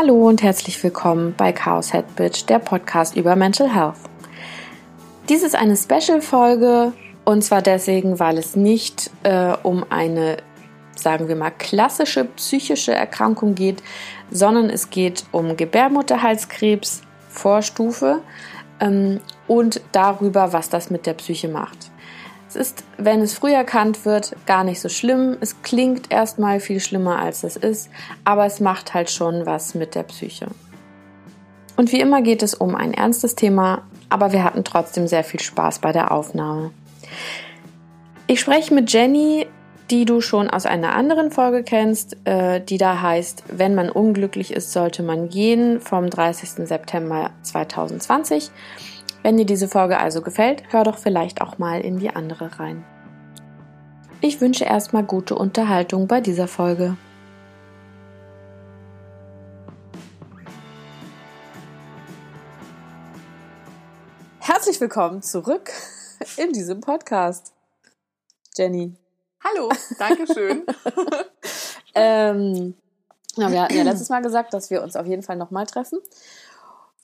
Hallo und herzlich willkommen bei Chaos Head Bitch, der Podcast über Mental Health. Dies ist eine Special-Folge und zwar deswegen, weil es nicht äh, um eine, sagen wir mal, klassische psychische Erkrankung geht, sondern es geht um Gebärmutterhalskrebs, Vorstufe ähm, und darüber, was das mit der Psyche macht. Es ist, wenn es früh erkannt wird, gar nicht so schlimm. Es klingt erstmal viel schlimmer, als es ist, aber es macht halt schon was mit der Psyche. Und wie immer geht es um ein ernstes Thema, aber wir hatten trotzdem sehr viel Spaß bei der Aufnahme. Ich spreche mit Jenny, die du schon aus einer anderen Folge kennst, äh, die da heißt, wenn man unglücklich ist, sollte man gehen, vom 30. September 2020. Wenn dir diese Folge also gefällt, hör doch vielleicht auch mal in die andere rein. Ich wünsche erstmal gute Unterhaltung bei dieser Folge. Herzlich willkommen zurück in diesem Podcast. Jenny. Hallo, danke schön. ähm, ja, wir hatten ja letztes Mal gesagt, dass wir uns auf jeden Fall nochmal treffen.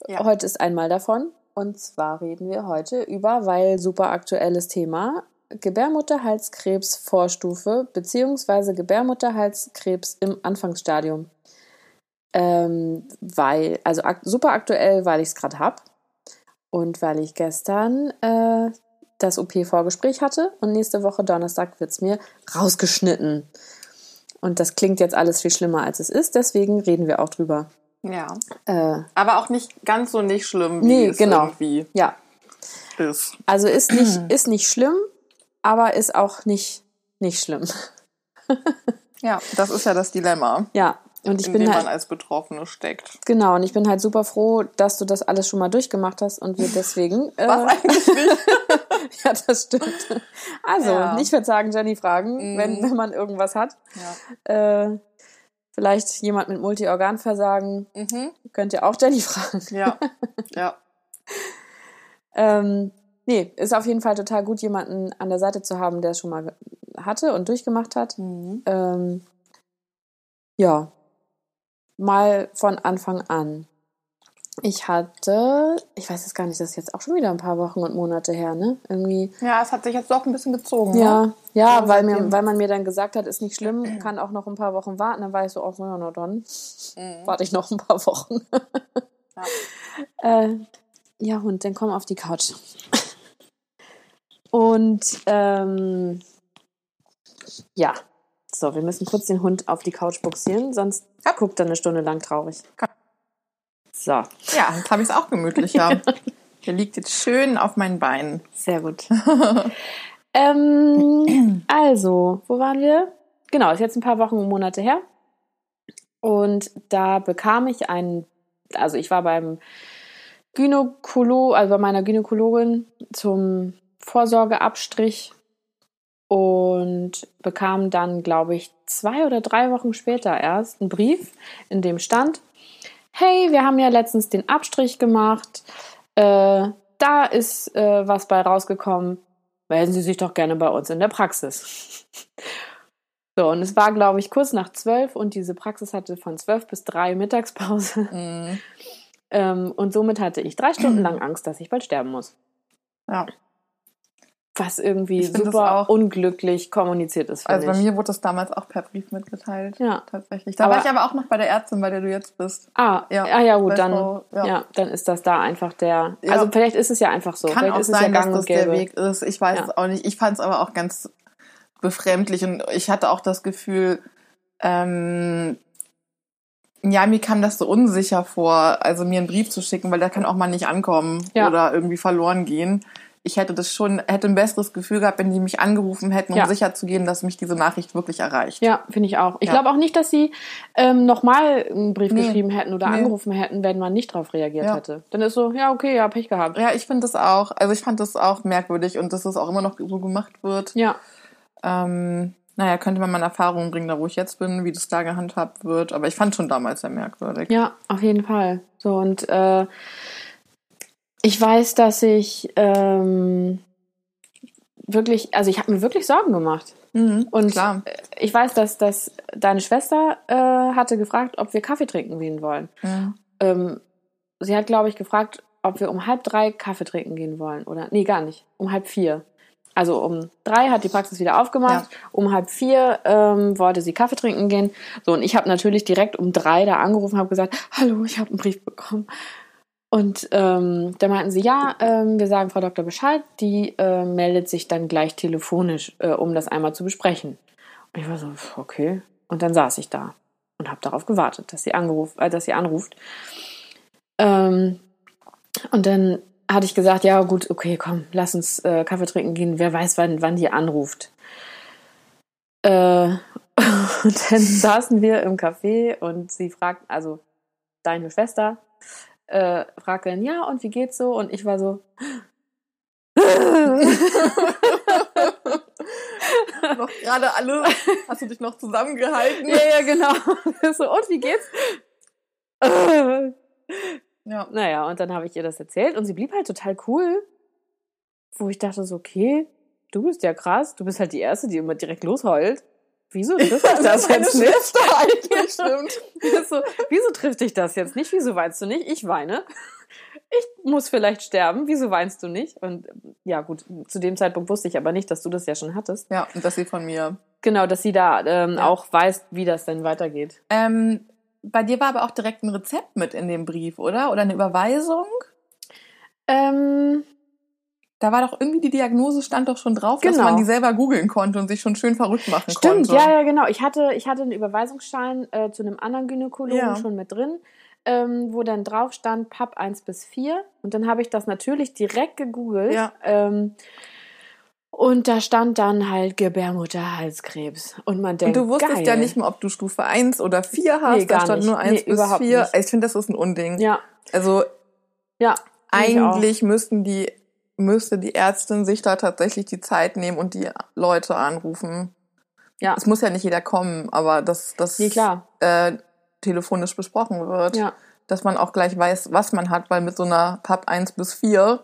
Ja. Heute ist einmal davon. Und zwar reden wir heute über, weil super aktuelles Thema, Gebärmutterhalskrebs Vorstufe beziehungsweise Gebärmutterhalskrebs im Anfangsstadium. Ähm, weil, also ak super aktuell, weil ich es gerade habe und weil ich gestern äh, das OP-Vorgespräch hatte und nächste Woche Donnerstag wird es mir rausgeschnitten. Und das klingt jetzt alles viel schlimmer, als es ist, deswegen reden wir auch drüber. Ja. Äh, Aber auch nicht ganz so nicht schlimm, wie nee, es genau. irgendwie ja. ist. Also ist nicht, ist nicht schlimm, aber ist auch nicht, nicht schlimm. ja, das ist ja das Dilemma. Ja. Und ich in bin dem halt, man als Betroffene steckt. Genau, und ich bin halt super froh, dass du das alles schon mal durchgemacht hast und wir deswegen. Äh, Was eigentlich nicht? ja, das stimmt. Also, ja. nicht verzagen, Jenny fragen, mm. wenn, wenn man irgendwas hat. Ja. Äh, Vielleicht jemand mit Multiorganversagen. Mhm. Könnt ihr auch Jenny fragen. Ja. Ja. ähm, nee, ist auf jeden Fall total gut, jemanden an der Seite zu haben, der es schon mal hatte und durchgemacht hat. Mhm. Ähm, ja. Mal von Anfang an. Ich hatte, ich weiß jetzt gar nicht, das ist jetzt auch schon wieder ein paar Wochen und Monate her, ne? Irgendwie. Ja, es hat sich jetzt doch ein bisschen gezogen. Ja, ne? ja, ja weil, mir, weil man mir dann gesagt hat, ist nicht schlimm, kann auch noch ein paar Wochen warten. Dann war ich so, oh, ja, na dann mhm. warte ich noch ein paar Wochen. ja. äh, ja, Hund, dann komm auf die Couch. und ähm, ja, so, wir müssen kurz den Hund auf die Couch buxieren, sonst guckt er eine Stunde lang traurig. So. Ja, jetzt habe ich es auch gemütlicher. Der liegt jetzt schön auf meinen Beinen. Sehr gut. ähm, also, wo waren wir? Genau, ist jetzt ein paar Wochen und Monate her. Und da bekam ich einen, also ich war beim Gynäkolo, also bei meiner Gynäkologin zum Vorsorgeabstrich und bekam dann, glaube ich, zwei oder drei Wochen später erst einen Brief, in dem stand, hey, wir haben ja letztens den Abstrich gemacht, äh, da ist äh, was bei rausgekommen, melden Sie sich doch gerne bei uns in der Praxis. so, und es war, glaube ich, kurz nach zwölf und diese Praxis hatte von zwölf bis drei Mittagspause. Mm. ähm, und somit hatte ich drei Stunden lang Angst, dass ich bald sterben muss. Ja was irgendwie super unglücklich kommuniziert ist. Also bei ich. mir wurde das damals auch per Brief mitgeteilt. Ja. Tatsächlich. Da aber, war ich aber auch noch bei der Ärztin, bei der du jetzt bist. Ah, ja, ah, ja gut, dann, Frau, ja. ja. dann ist das da einfach der. Ja. Also vielleicht ist es ja einfach so. Kann vielleicht auch ist sein, es ja dass das der Weg ist. Ich weiß es auch nicht. Ich fand es aber auch ganz befremdlich und ich hatte auch das Gefühl, ähm, ja, mir kam das so unsicher vor, also mir einen Brief zu schicken, weil der kann auch mal nicht ankommen oder irgendwie verloren gehen ich hätte das schon, hätte ein besseres Gefühl gehabt, wenn die mich angerufen hätten, um ja. sicher zu gehen, dass mich diese Nachricht wirklich erreicht. Ja, finde ich auch. Ich ja. glaube auch nicht, dass sie ähm, nochmal einen Brief nee. geschrieben hätten oder nee. angerufen hätten, wenn man nicht darauf reagiert ja. hätte. Dann ist so, ja, okay, ja, Pech gehabt. Ja, ich finde das auch, also ich fand das auch merkwürdig und dass das auch immer noch so gemacht wird. Ja. Ähm, naja, könnte man mal Erfahrungen bringen, da wo ich jetzt bin, wie das da gehandhabt wird. Aber ich fand schon damals sehr merkwürdig. Ja, auf jeden Fall. So und äh, ich weiß, dass ich ähm, wirklich, also ich habe mir wirklich Sorgen gemacht. Mhm, und klar. ich weiß, dass, dass deine Schwester äh, hatte gefragt, ob wir Kaffee trinken gehen wollen. Mhm. Ähm, sie hat, glaube ich, gefragt, ob wir um halb drei Kaffee trinken gehen wollen. Oder nee, gar nicht. Um halb vier. Also um drei hat die Praxis wieder aufgemacht. Um halb vier ähm, wollte sie Kaffee trinken gehen. So, und ich habe natürlich direkt um drei da angerufen, habe gesagt, hallo, ich habe einen Brief bekommen. Und ähm, da meinten sie, ja, ähm, wir sagen Frau Doktor Bescheid, die äh, meldet sich dann gleich telefonisch, äh, um das einmal zu besprechen. Und ich war so, okay. Und dann saß ich da und habe darauf gewartet, dass sie, angerufen, äh, dass sie anruft. Ähm, und dann hatte ich gesagt, ja gut, okay, komm, lass uns äh, Kaffee trinken gehen. Wer weiß, wann, wann die anruft. Äh, und dann saßen wir im Café und sie fragt, also deine Schwester, äh, fragte dann, ja, und wie geht's so? Und ich war so. noch gerade alle, hast du dich noch zusammengehalten? ja, ja, genau. so, und wie geht's? Ja. Naja, und dann habe ich ihr das erzählt und sie blieb halt total cool. Wo ich dachte so, okay, du bist ja krass, du bist halt die Erste, die immer direkt losheult. Wieso trifft dich das meine jetzt nicht? Eigentlich, stimmt. so, wieso trifft dich das jetzt nicht? Wieso weinst du nicht? Ich weine. Ich muss vielleicht sterben. Wieso weinst du nicht? Und ja, gut, zu dem Zeitpunkt wusste ich aber nicht, dass du das ja schon hattest. Ja, und dass sie von mir. Genau, dass sie da ähm, Ja. auch weiß, wie das denn weitergeht. Ähm, bei dir war aber auch direkt ein Rezept mit in dem Brief, oder? Oder eine Überweisung? Ähm, Da war doch irgendwie die Diagnose stand doch schon drauf, dass Genau. man die selber googeln konnte und sich schon schön verrückt machen Stimmt, konnte. ja, ja, genau. Ich hatte, ich hatte einen Überweisungsschein äh, zu einem anderen Gynäkologen Ja. schon mit drin, ähm, wo dann drauf stand PAP 1 bis 4. Und dann habe ich das natürlich direkt gegoogelt. Ja. Ähm, und da stand dann halt Gebärmutterhalskrebs. Und man Und denkt, du wusstest geil. ja nicht mal, ob du Stufe 1 oder 4 hast. Nee, da stand nicht. nur 1 Nee, bis überhaupt 4. nicht. Ich finde, das ist ein Unding. Ja, Also ja. eigentlich müssten die, müsste die Ärztin sich da tatsächlich die Zeit nehmen und die Leute anrufen. Ja. Es muss ja nicht jeder kommen, aber dass das Nee, äh, telefonisch besprochen wird. Ja. Dass man auch gleich weiß, was man hat, weil mit so einer PAP 1 bis 4,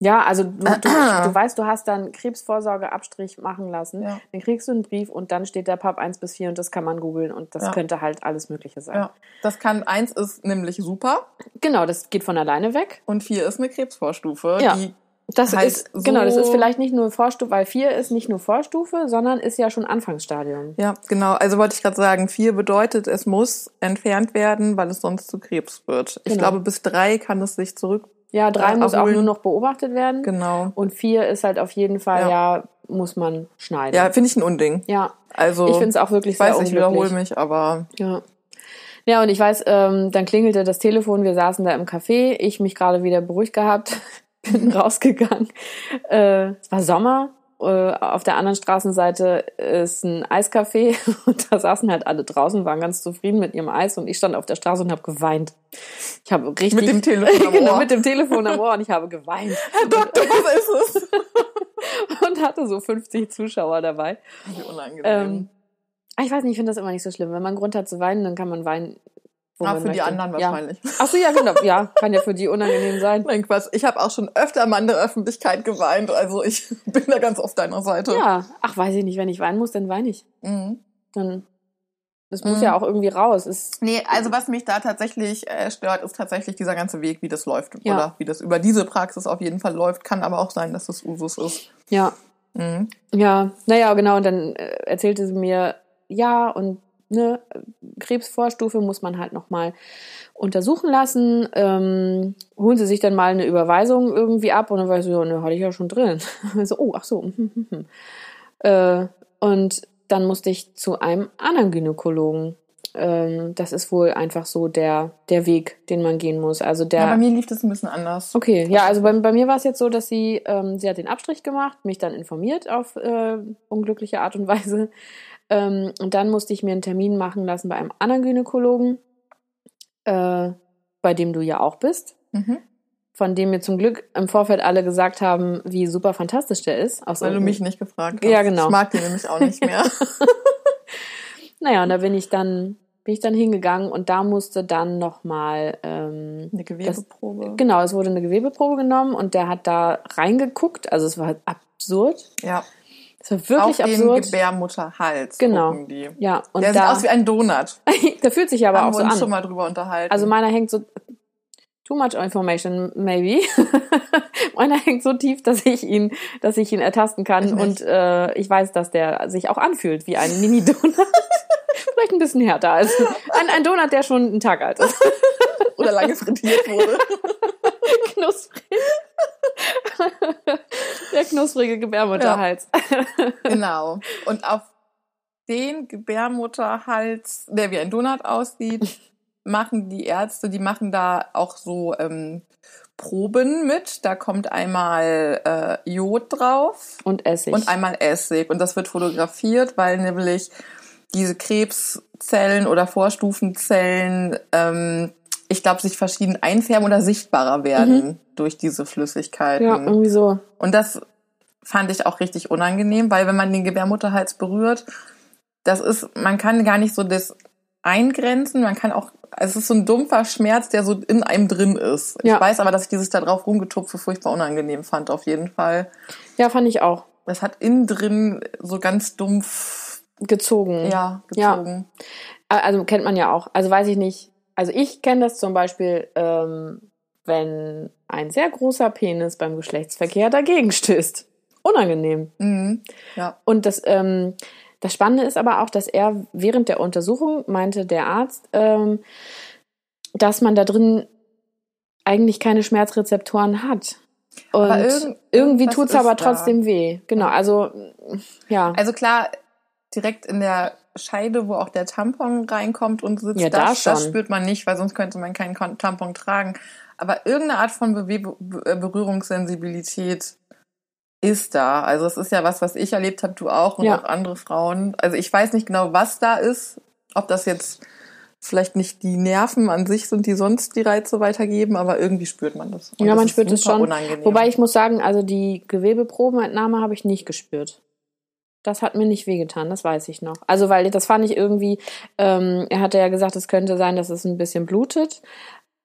Ja, also du, du, du weißt, du hast dann Krebsvorsorgeabstrich machen lassen. Ja. Dann kriegst du einen Brief und dann steht der PAP 1 bis 4 und das kann man googeln und das Ja. könnte halt alles Mögliche sein. ja, das kann, 1 ist nämlich super Genau, das geht von alleine weg. und 4 ist eine Krebsvorstufe, Ja. die Das Halt ist, so- genau, das ist vielleicht nicht nur Vorstufe, weil 4 ist nicht nur Vorstufe, sondern ist ja schon Anfangsstadium. Ja, genau. Also wollte ich gerade sagen, vier bedeutet, es muss entfernt werden, weil es sonst zu Krebs wird. Ich Genau. glaube, bis drei kann es sich zurück. Ja, 3 Äh, muss auch erholen. nur noch beobachtet werden. Genau. Und 4 ist halt auf jeden Fall, Ja. ja, muss man schneiden. Ja, finde ich ein Unding. ja. Also Ich finde es auch wirklich ich weiß, sehr ich unglücklich. wiederhole mich, aber Ja. Ja, und ich weiß, ähm, dann klingelte das Telefon, wir saßen da im Café, ich mich gerade wieder beruhigt gehabt, bin rausgegangen. Äh, es war Sommer, äh, auf der anderen Straßenseite ist ein Eiscafé und da saßen halt alle draußen, waren ganz zufrieden mit ihrem Eis und ich stand auf der Straße und habe geweint. Ich habe richtig... Mit dem Telefon am genau, Ohr. mit dem Telefon am Ohr und ich habe geweint Herr Doktor, was ist es? und hatte so 50 Zuschauer dabei. Wie unangenehm. Ähm, ich weiß nicht, ich finde das immer nicht so schlimm. Wenn man Grund hat zu weinen, dann kann man weinen. Ah, für die möchte. anderen Ja. wahrscheinlich. Ach so, ja, genau. Ja, kann ja für die unangenehm sein. Nein, Quatsch. Ich habe auch schon öfter mal in der Öffentlichkeit geweint. Also ich bin da ganz auf deiner Seite. Ja, ach, weiß ich nicht. Wenn ich weinen muss, dann weine ich. Mhm. Dann, das muss Mhm. ja auch irgendwie raus. Es, Nee, also was mich da tatsächlich äh, stört, ist tatsächlich dieser ganze Weg, wie das läuft. Ja. Oder wie das über diese Praxis auf jeden Fall läuft. Kann aber auch sein, dass das Usus ist. ja, Mhm. ja, naja, genau. Und dann äh, erzählte sie mir, ja, und ne, Krebsvorstufe muss man halt nochmal untersuchen lassen. Ähm, holen sie sich dann mal eine Überweisung irgendwie ab und dann war ich so, ja, ne, hatte ich ja schon drin. so, oh, ach so. Äh, und dann musste ich zu einem anderen Gynäkologen. Ähm, das ist wohl einfach so der, der Weg, den man gehen muss. Also der. Ja, bei mir lief das ein bisschen anders. Okay, ja, also bei, bei mir war es jetzt so, dass sie, ähm, sie hat den Abstrich gemacht, mich dann informiert auf äh, unglückliche Art und Weise. Ähm, und dann musste ich mir einen Termin machen lassen bei einem anderen Gynäkologen, äh, bei dem du ja auch bist, Mhm. von dem mir zum Glück im Vorfeld alle gesagt haben, wie super fantastisch der ist. Aus Weil du mich nicht gefragt hast. Ja, genau. Ich mag die nämlich auch nicht mehr. Naja, und da bin ich dann, bin ich dann hingegangen und da musste dann nochmal ähm, Eine Gewebeprobe. Genau, es wurde eine Gewebeprobe genommen und der hat da reingeguckt. Also es war halt absurd. ja. Das war wirklich Auf absurd. den Gebärmutterhals Genau. die. ja, und Der sieht da, aus wie ein Donut. der fühlt sich aber Haben auch wir so uns an. schon mal drüber unterhalten. Also meiner hängt so too much information maybe. meiner hängt so tief, dass ich ihn, dass ich ihn ertasten kann Ich und äh, ich weiß, dass der sich auch anfühlt wie ein Mini Donut. Vielleicht ein bisschen härter als ein, ein Donut, der schon einen Tag alt ist. Oder lange frittiert wurde. Knusprig. der knusprige Gebärmutterhals. genau. Und auf den Gebärmutterhals, der wie ein Donut aussieht, machen die Ärzte, die machen da auch so ähm, Proben mit. Da kommt einmal äh, Jod drauf Und Essig. und einmal Essig. Und das wird fotografiert, weil nämlich diese Krebszellen oder Vorstufenzellen, ähm, ich glaube, sich verschieden einfärben oder sichtbarer werden durch diese Flüssigkeiten. ja, irgendwie so. Und das fand ich auch richtig unangenehm, weil wenn man den Gebärmutterhals berührt, das ist, man kann gar nicht so das eingrenzen, man kann auch, es ist so ein dumpfer Schmerz, der so in einem drin ist. Ja. Ich weiß aber, dass ich dieses da drauf rumgetupfe furchtbar unangenehm fand, auf jeden Fall. Ja, fand ich auch. Das hat innen drin so ganz dumpf, Gezogen. ja, Ja. gezogen. Also kennt man ja auch. Also weiß ich nicht. Also ich kenne das zum Beispiel, ähm, wenn ein sehr großer Penis beim Geschlechtsverkehr dagegen stößt. Unangenehm. Mhm. Ja. Und das, ähm, das Spannende ist aber auch, dass er während der Untersuchung meinte der Arzt, ähm, dass man da drin eigentlich keine Schmerzrezeptoren hat. Und Aber irgend- irgendwie irgendwas tut's aber da. trotzdem weh. Genau, also ja. Also klar, direkt in der Scheide, wo auch der Tampon reinkommt und sitzt, Ja, da das, das schon. spürt man nicht, weil sonst könnte man keinen Tampon tragen. Aber irgendeine Art von Be Berührungssensibilität ist da. Also es ist ja was, was ich erlebt habe, du auch und Ja. auch andere Frauen. Also ich weiß nicht genau, was da ist, ob das jetzt vielleicht nicht die Nerven an sich sind, die sonst die Reize weitergeben, aber irgendwie spürt man das. Und ja, das man ist spürt es schon. Unangenehm. Wobei ich muss sagen, also die Gewebeprobenentnahme habe ich nicht gespürt. Das hat mir nicht wehgetan, das weiß ich noch. Also, weil das fand ich irgendwie, ähm, er hatte ja gesagt, es könnte sein, dass es ein bisschen blutet.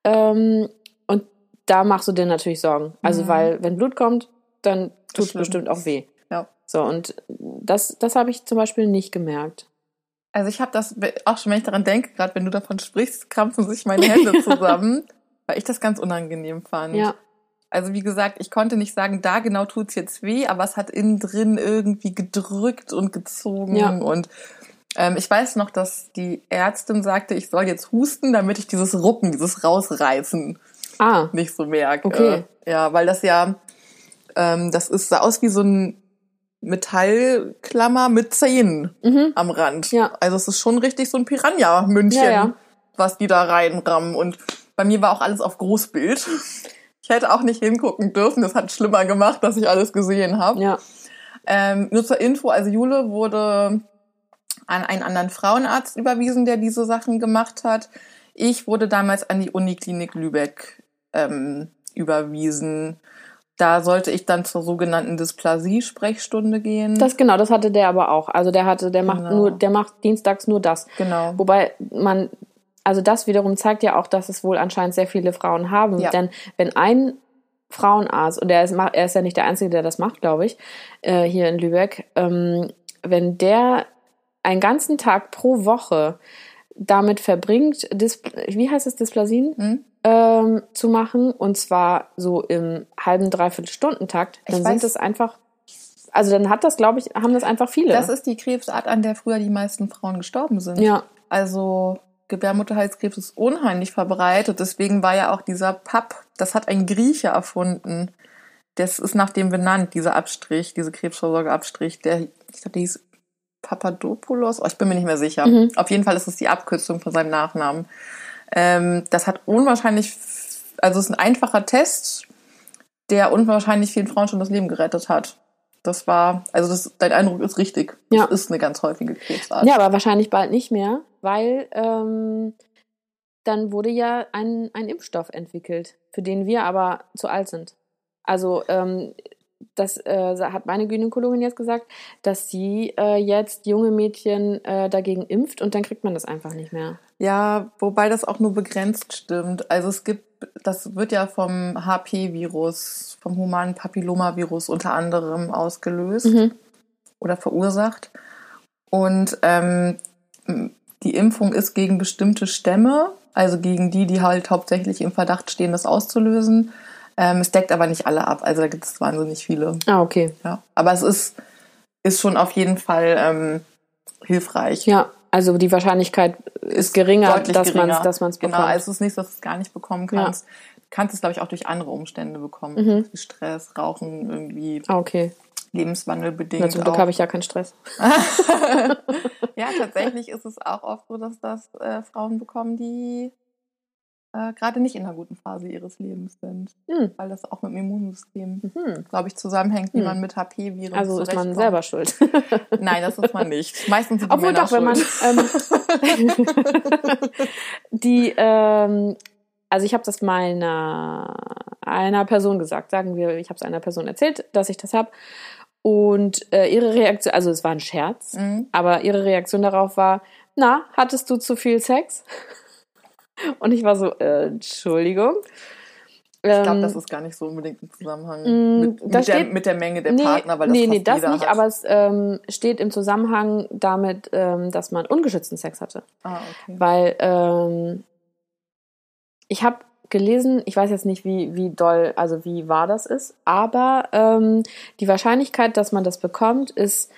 Ähm, und da machst du dir natürlich Sorgen. Also, Mhm. weil, wenn Blut kommt, dann tut es bestimmt auch weh. Ja. So, und das, das habe ich zum Beispiel nicht gemerkt. Also ich habe das auch schon, wenn ich daran denke, gerade wenn du davon sprichst, krampfen sich meine Hände zusammen, weil ich das ganz unangenehm fand. Ja. Also wie gesagt, ich konnte nicht sagen, da genau tut's jetzt weh, aber es hat innen drin irgendwie gedrückt und gezogen Ja. und ähm, ich weiß noch, dass die Ärztin sagte, ich soll jetzt husten, damit ich dieses Rucken, dieses Rausreißen Ah, nicht so merke. Okay. Ja, weil das ja, ähm, das ist sah aus wie so ein Metallklammer mit Zähnen mhm. am Rand. Ja. Also es ist schon richtig so ein Piranha-München, Ja, ja. was die da reinrammen. Und bei mir war auch alles auf Großbild. Ich hätte auch nicht hingucken dürfen. Das hat schlimmer gemacht, dass ich alles gesehen habe. ja. Ähm, nur zur Info, also Jule wurde an einen anderen Frauenarzt überwiesen, der diese Sachen gemacht hat. Ich wurde damals an die Uniklinik Lübeck ähm, überwiesen. Da sollte ich dann zur sogenannten Dysplasie-Sprechstunde gehen. Das genau, das hatte der aber auch. Also der hatte, der macht Genau. nur, der macht dienstags nur das. genau. Wobei man, also das wiederum zeigt ja auch, dass es wohl anscheinend sehr viele Frauen haben. Ja. Denn wenn ein Frauenarzt, und er ist, er ist ja nicht der Einzige, der das macht, glaube ich, äh, hier in Lübeck, ähm, wenn der einen ganzen Tag pro Woche damit verbringt, Dis wie heißt es, Dysplasien? Hm? ähm, zu machen und zwar so im halben, dreiviertel Stundentakt, dann sind das einfach, also dann hat das, glaube ich, haben das einfach viele. Das ist die Krebsart, an der früher die meisten Frauen gestorben sind. ja, Also Gebärmutterhalskrebs ist unheimlich verbreitet. Deswegen war ja auch dieser Papp, das hat ein Grieche erfunden. Das ist nach dem benannt, dieser Abstrich, diese Krebsvorsorgeabstrich. Der, ich glaube, der hieß Papadopoulos. Oh, ich bin mir nicht mehr sicher. Mhm. Auf jeden Fall ist es die Abkürzung von seinem Nachnamen. Ähm, das hat unwahrscheinlich, also es ist ein einfacher Test, der unwahrscheinlich vielen Frauen schon das Leben gerettet hat. Das war, also das, dein Eindruck ist richtig. Ja. Das ist eine ganz häufige Krebsart. ja, aber wahrscheinlich bald nicht mehr, weil ähm, dann wurde ja ein, ein Impfstoff entwickelt, für den wir aber zu alt sind. Also ähm, das äh, hat meine Gynäkologin jetzt gesagt, dass sie äh, jetzt junge Mädchen äh, dagegen impft und dann kriegt man das einfach nicht mehr. Ja, wobei das auch nur begrenzt stimmt. Also es gibt, das wird ja vom HP-Virus, vom humanen Papillomavirus unter anderem ausgelöst. Mhm. oder verursacht. Und ähm, die Impfung ist gegen bestimmte Stämme, also gegen die, die halt hauptsächlich im Verdacht stehen, das auszulösen. Ähm, es deckt aber nicht alle ab, also da gibt es wahnsinnig viele. Ah, okay. Ja, aber es ist, ist schon auf jeden Fall ähm, hilfreich. Ja, also die Wahrscheinlichkeit ist geringer, dass man es dass man's bekommt. Genau, also es ist nicht, dass du es gar nicht bekommen kannst. Ja. Du kannst es, glaube ich, auch durch andere Umstände bekommen. Mhm. Stress, Rauchen, irgendwie. Ah, okay. Lebenswandelbedingt. Na, zum Glück habe ich ja keinen Stress. ja, tatsächlich ist es auch oft so, dass das äh, Frauen bekommen, die äh, gerade nicht in einer guten Phase ihres Lebens sind. Hm. Weil das auch mit dem Immunsystem, mhm. glaube ich, zusammenhängt, wie hm. man mit HP-Virus Also ist man selber schuld. Nein, das ist man nicht. Meistens sind Obwohl doch, wenn man ähm, die ähm, also ich habe das meiner einer Person gesagt, sagen wir, ich habe es einer Person erzählt, dass ich das habe und äh, ihre Reaktion, also es war ein Scherz, mhm. aber ihre Reaktion darauf war, na, hattest du zu viel Sex? Und ich war so, äh, Entschuldigung. Ich glaube, ähm, das ist gar nicht so unbedingt im Zusammenhang mm, mit, mit, steht, der, mit der Menge der nee, Partner, weil das Nee, nee, das nicht, hat. aber es ähm, steht im Zusammenhang damit, ähm, dass man ungeschützten Sex hatte. Ah, okay. Weil ähm, ich habe gelesen, ich weiß jetzt nicht, wie, wie doll, also wie wahr das ist, aber ähm, die Wahrscheinlichkeit, dass man das bekommt, ist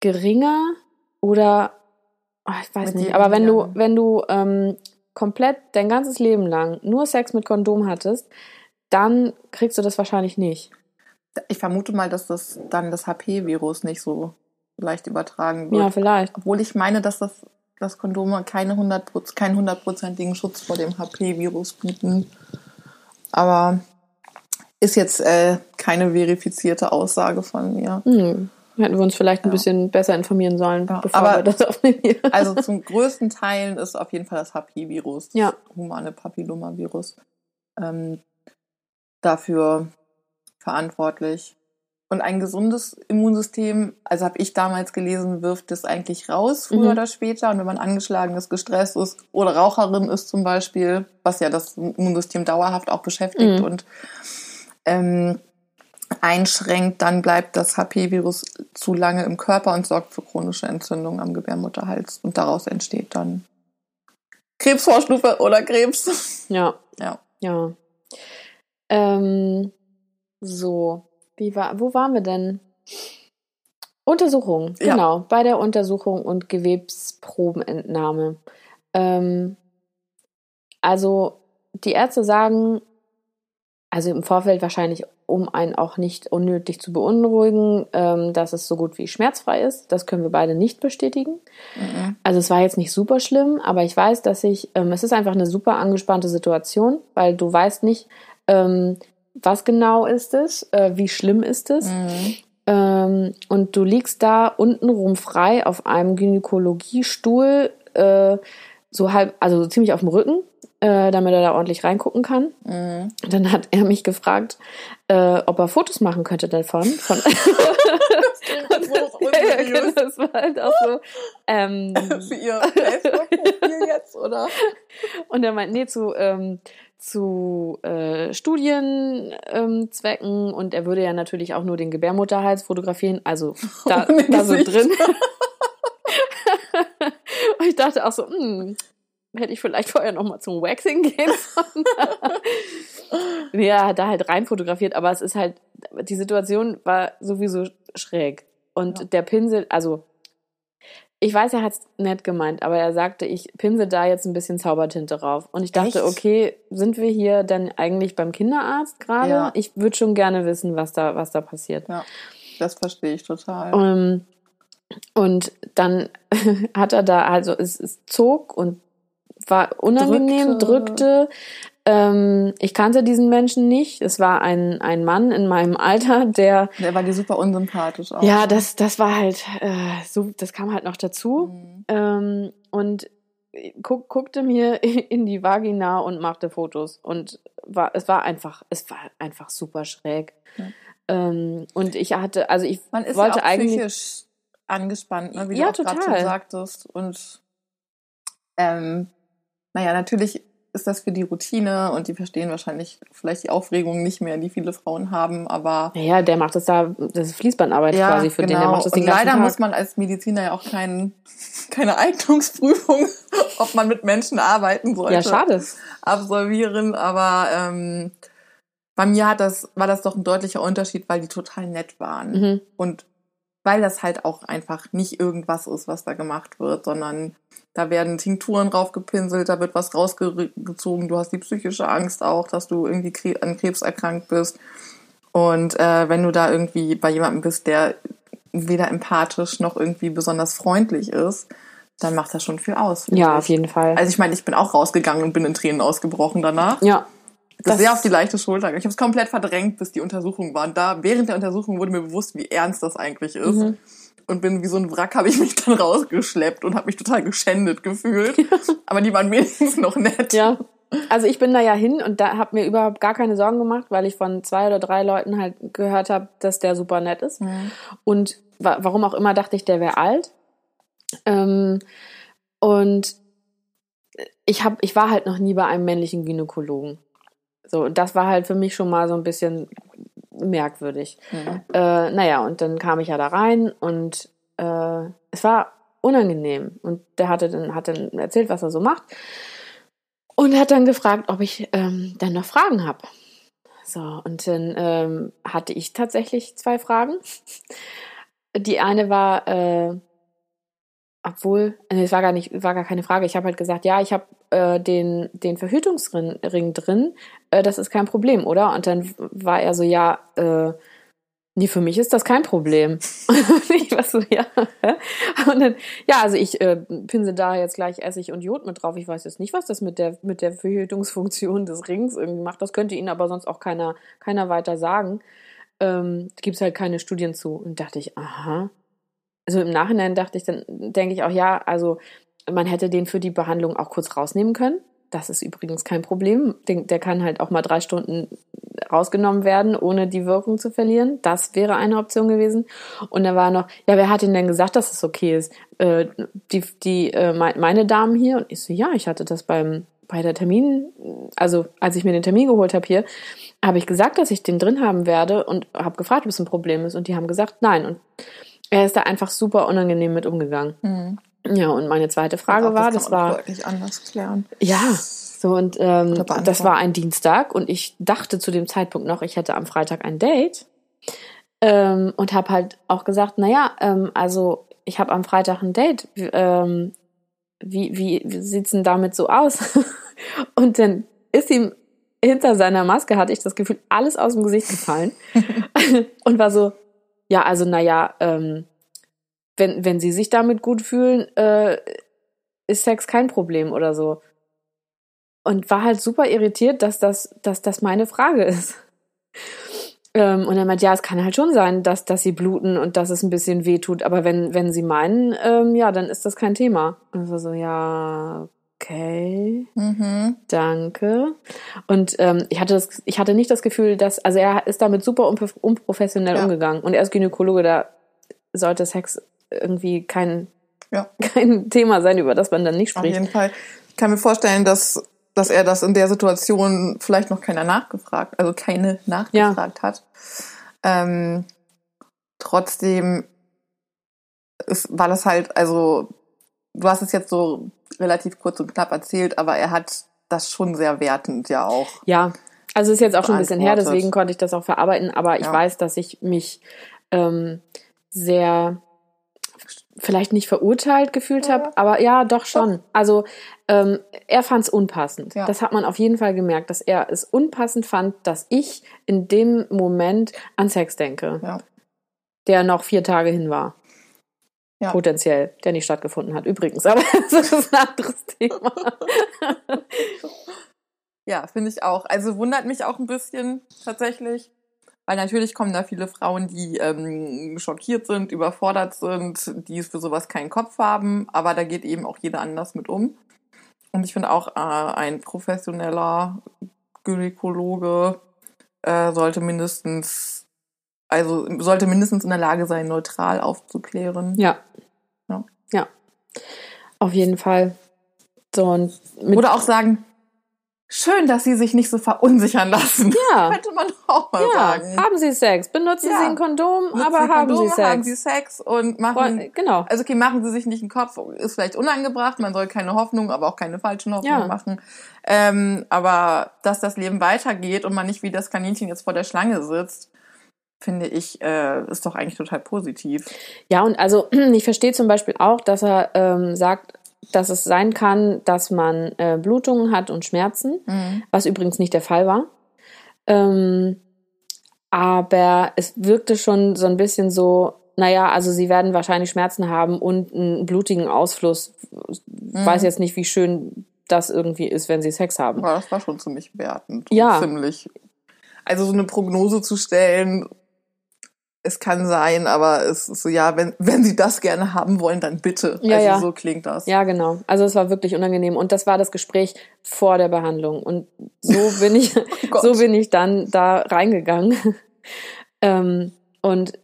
geringer oder oh, ich weiß mit nicht, aber wenn du, wenn du ähm, komplett dein ganzes Leben lang nur Sex mit Kondom hattest, dann kriegst du das wahrscheinlich nicht. Ich vermute mal, dass das dann das HP-Virus nicht so leicht übertragen wird. Ja, vielleicht. Obwohl ich meine, dass das dass Kondome keine 100, keinen hundertprozentigen Schutz vor dem HP-Virus bieten. Aber ist jetzt äh, keine verifizierte Aussage von mir. Hm. Hätten wir uns vielleicht ein bisschen besser informieren sollen, ja, bevor aber, wir das aufnehmen. also zum größten Teilen ist auf jeden Fall das HP-Virus, das ja. humane Papillomavirus, ähm, dafür verantwortlich. Und ein gesundes Immunsystem, also habe ich damals gelesen, wirft es eigentlich raus, früher mhm. oder später. Und wenn man angeschlagen ist, gestresst ist oder Raucherin ist zum Beispiel, was ja das Immunsystem dauerhaft auch beschäftigt mhm. und ähm, einschränkt, dann bleibt das HP-Virus zu lange im Körper und sorgt für chronische Entzündungen am Gebärmutterhals. Und daraus entsteht dann Krebsvorstufe oder Krebs. Ja. Ja. Ja. Ähm, so. Wie war, wo waren wir denn? Untersuchung, ja. genau, bei der Untersuchung und Gewebsprobenentnahme. Ähm, also die Ärzte sagen, also im Vorfeld wahrscheinlich, um einen auch nicht unnötig zu beunruhigen, ähm, dass es so gut wie schmerzfrei ist. Das können wir beide nicht bestätigen. Mhm. Also es war jetzt nicht super schlimm, aber ich weiß, dass ich, ähm, es ist einfach eine super angespannte Situation, weil du weißt nicht, ähm, was genau ist es, äh, wie schlimm ist es. Mhm. Ähm, und du liegst da untenrum frei auf einem Gynäkologiestuhl, äh, so halb, also ziemlich auf dem Rücken, äh, damit er da ordentlich reingucken kann. Mhm. Dann hat er mich gefragt, äh, ob er Fotos machen könnte davon. Von das, so das war halt auch so. Ähm, Für ihr Facebook-Profil jetzt, oder? Und er meint, nee, zu ähm, zu äh, Studienzwecken ähm, und er würde ja natürlich auch nur den Gebärmutterhals fotografieren, also da, da so drin. und ich dachte auch so, hm, hätte ich vielleicht vorher noch mal zum Waxing gehen sollen. ja, hat da halt rein fotografiert, aber es ist halt, die Situation war sowieso schräg. Und ja. der Pinsel, also ich weiß, er hat es nett gemeint, aber er sagte, ich pinsel da jetzt ein bisschen Zaubertinte drauf. Und ich dachte, Echt? okay, sind wir hier denn eigentlich beim Kinderarzt gerade? Ja. Ich würde schon gerne wissen, was da, was da passiert. Ja, das verstehe ich total. Um, ähm, und dann hat er da, also es, es zog und war unangenehm, drückte, drückte ähm, ich kannte diesen Menschen nicht. Es war ein, ein Mann in meinem Alter, der. Der war dir super unsympathisch auch. Ja, das, das war halt, äh, so, das kam halt noch dazu. Mhm. Ähm, und guck, guckte mir in die Vagina und machte Fotos. Und war, es war einfach, es war einfach super schräg. Ja. Ähm, und ich hatte, also ich Man ist wollte ja auch eigentlich. Psychisch angespannt, ne, wie ja, du gerade schon sagtest. Und ähm, naja, natürlich ist das für die Routine und die verstehen wahrscheinlich vielleicht die Aufregung nicht mehr, die viele Frauen haben, aber. Ja, der macht das da, das ist Fließbandarbeit ja, quasi für genau. den, der genau. macht das den und leider Tag. muss man als Mediziner ja auch kein, keine Eignungsprüfung, ob man mit Menschen arbeiten sollte. Ja, schade. Absolvieren, aber ähm, bei mir hat das, war das doch ein deutlicher Unterschied, weil die total nett waren. Mhm. Und weil das halt auch einfach nicht irgendwas ist, was da gemacht wird, sondern da werden Tinkturen draufgepinselt, da wird was rausgezogen, du hast die psychische Angst auch, dass du irgendwie an Krebs erkrankt bist. Und äh, wenn du da irgendwie bei jemandem bist, der weder empathisch noch irgendwie besonders freundlich ist, dann macht das schon viel aus. Ja, auf jeden Fall. Also ich meine, ich bin auch rausgegangen und bin in Tränen ausgebrochen danach. Ja. Das, das sehr auf die leichte Schulter. Ich habe es komplett verdrängt, bis die Untersuchungen waren da. Während der Untersuchung wurde mir bewusst, wie ernst das eigentlich ist. Mhm. Und bin wie so ein Wrack, habe ich mich dann rausgeschleppt und habe mich total geschändet gefühlt. Aber die waren wenigstens noch nett. Ja. Also ich bin da ja hin und da habe mir überhaupt gar keine Sorgen gemacht, weil ich von zwei oder drei Leuten halt gehört habe, dass der super nett ist. Mhm. Und wa warum auch immer dachte ich, der wäre alt. Ähm, und ich hab, ich war halt noch nie bei einem männlichen Gynäkologen. So, das war halt für mich schon mal so ein bisschen merkwürdig. Mhm. Äh, naja, und dann kam ich ja da rein und äh, es war unangenehm. Und der hatte dann, hat dann erzählt, was er so macht. Und hat dann gefragt, ob ich ähm, dann noch Fragen habe. So, und dann ähm, hatte ich tatsächlich zwei Fragen. Die eine war, äh, obwohl, nee, es war gar nicht, war gar keine Frage. Ich habe halt gesagt, ja, ich habe äh, den, den Verhütungsring drin, äh, das ist kein Problem, oder? Und dann war er so, ja, äh, nee, für mich ist das kein Problem. ich war so, ja. Und dann, ja, also ich äh, pinsel da jetzt gleich Essig und Jod mit drauf. Ich weiß jetzt nicht, was das mit der, mit der Verhütungsfunktion des Rings irgendwie macht. Das könnte Ihnen aber sonst auch keiner, keiner weiter sagen. Ähm, Gibt es halt keine Studien zu. Und dachte ich, aha, also im Nachhinein dachte ich, dann denke ich auch, ja, also man hätte den für die Behandlung auch kurz rausnehmen können. Das ist übrigens kein Problem. Der kann halt auch mal drei Stunden rausgenommen werden, ohne die Wirkung zu verlieren. Das wäre eine Option gewesen. Und da war noch, ja, wer hat Ihnen denn gesagt, dass es okay ist? Äh, die, die, äh, meine Damen hier. Und ich so, ja, ich hatte das beim, bei der Termin, also als ich mir den Termin geholt habe hier, habe ich gesagt, dass ich den drin haben werde und habe gefragt, ob es ein Problem ist. Und die haben gesagt, nein. Und er ist da einfach super unangenehm mit umgegangen. Mhm. Ja, und meine zweite Frage auch, war, das, das war deutlich anders klären. Ja, so und ähm, das war ein Dienstag und ich dachte zu dem Zeitpunkt noch, ich hätte am Freitag ein Date ähm, und habe halt auch gesagt, naja, ähm, also ich habe am Freitag ein Date. Ähm, wie, wie, wie sieht's denn damit so aus? und dann ist ihm hinter seiner Maske, hatte ich das Gefühl, alles aus dem Gesicht gefallen und war so, ja, also naja, ähm, wenn, wenn sie sich damit gut fühlen, äh, ist Sex kein Problem oder so. Und war halt super irritiert, dass das, dass das meine Frage ist. Ähm, und er meint, ja, es kann halt schon sein, dass, dass sie bluten und dass es ein bisschen weh tut, aber wenn, wenn sie meinen, ähm, ja, dann ist das kein Thema. Und so, so ja, okay, mhm. danke. Und ähm, ich hatte das, ich hatte nicht das Gefühl, dass, also er ist damit super unprofessionell ja. umgegangen und er ist Gynäkologe, da sollte Sex irgendwie kein, ja. kein Thema sein, über das man dann nicht spricht. Auf jeden Fall. Ich kann mir vorstellen, dass, dass er das in der Situation vielleicht noch keiner nachgefragt, also keine nachgefragt ja. hat. Ähm, trotzdem ist, war das halt, also du hast es jetzt so relativ kurz und knapp erzählt, aber er hat das schon sehr wertend ja auch. Ja, also ist jetzt auch schon ein bisschen her, deswegen konnte ich das auch verarbeiten, aber ich ja. weiß, dass ich mich ähm, sehr vielleicht nicht verurteilt gefühlt ja. habe, aber ja, doch schon. Doch. Also ähm, er fand es unpassend. Ja. Das hat man auf jeden Fall gemerkt, dass er es unpassend fand, dass ich in dem Moment an Sex denke, der noch vier Tage hin war. Ja. Potenziell, der nicht stattgefunden hat. Übrigens, aber das ist ein anderes Thema. ja, finde ich auch. Also wundert mich auch ein bisschen tatsächlich. Weil natürlich kommen da viele Frauen, die ähm, schockiert sind, überfordert sind, die für sowas keinen Kopf haben, aber da geht eben auch jeder anders mit um. Und ich finde auch, äh, ein professioneller Gynäkologe äh, sollte mindestens also sollte mindestens in der Lage sein, neutral aufzuklären. Ja. Ja. ja. Auf jeden Fall. So, und Oder auch sagen, schön, dass Sie sich nicht so verunsichern lassen. Ja. Könnte man auch mal ja, sagen. haben Sie Sex, benutzen Ja. Sie ein Kondom, Nutzen aber haben Sie Sex. Haben Sie Sex und machen. Freund- genau. Also okay, machen Sie sich nicht einen Kopf, ist vielleicht unangebracht, man soll keine Hoffnung, aber auch keine falschen Hoffnungen Ja. machen. Ähm, aber dass das Leben weitergeht und man nicht wie das Kaninchen jetzt vor der Schlange sitzt, finde ich, äh, ist doch eigentlich total positiv. Ja, und also ich verstehe zum Beispiel auch, dass er ähm, sagt, dass es sein kann, dass man äh, Blutungen hat und Schmerzen, was übrigens nicht der Fall war. Ähm, aber es wirkte schon so ein bisschen so, naja, also sie werden wahrscheinlich Schmerzen haben und einen blutigen Ausfluss. Weiß jetzt nicht, wie schön das irgendwie ist, wenn sie Sex haben. Aber das war schon ziemlich wertend. Ja. Ziemlich. Also so eine Prognose zu stellen, es kann sein, aber es ist so, ja, wenn, wenn Sie das gerne haben wollen, dann bitte. Ja, also ja. so klingt das. Ja, genau. Also es war wirklich unangenehm und das war das Gespräch vor der Behandlung und so bin ich, Gott. so bin ich dann da reingegangen ähm, und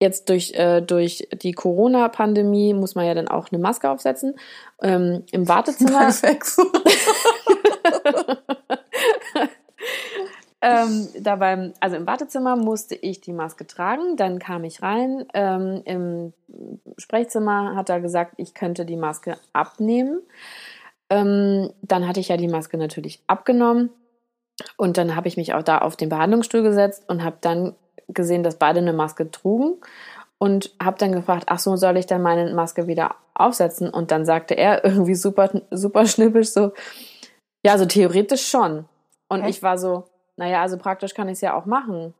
jetzt durch äh, durch die Corona-Pandemie muss man ja dann auch eine Maske aufsetzen ähm, im Wartezimmer. Sex. Ähm, da beim, also im Wartezimmer musste ich die Maske tragen, dann kam ich rein. Ähm, Im Sprechzimmer hat er gesagt, ich könnte die Maske abnehmen. Ähm, dann hatte ich ja die Maske natürlich abgenommen und dann habe ich mich auch da auf den Behandlungsstuhl gesetzt und habe dann gesehen, dass beide eine Maske trugen und habe dann gefragt, ach so, soll ich dann meine Maske wieder aufsetzen? Und dann sagte er irgendwie super, super schnippisch so, ja, also theoretisch schon. Und Hä? ich war so, naja, also praktisch kann ich es ja auch machen.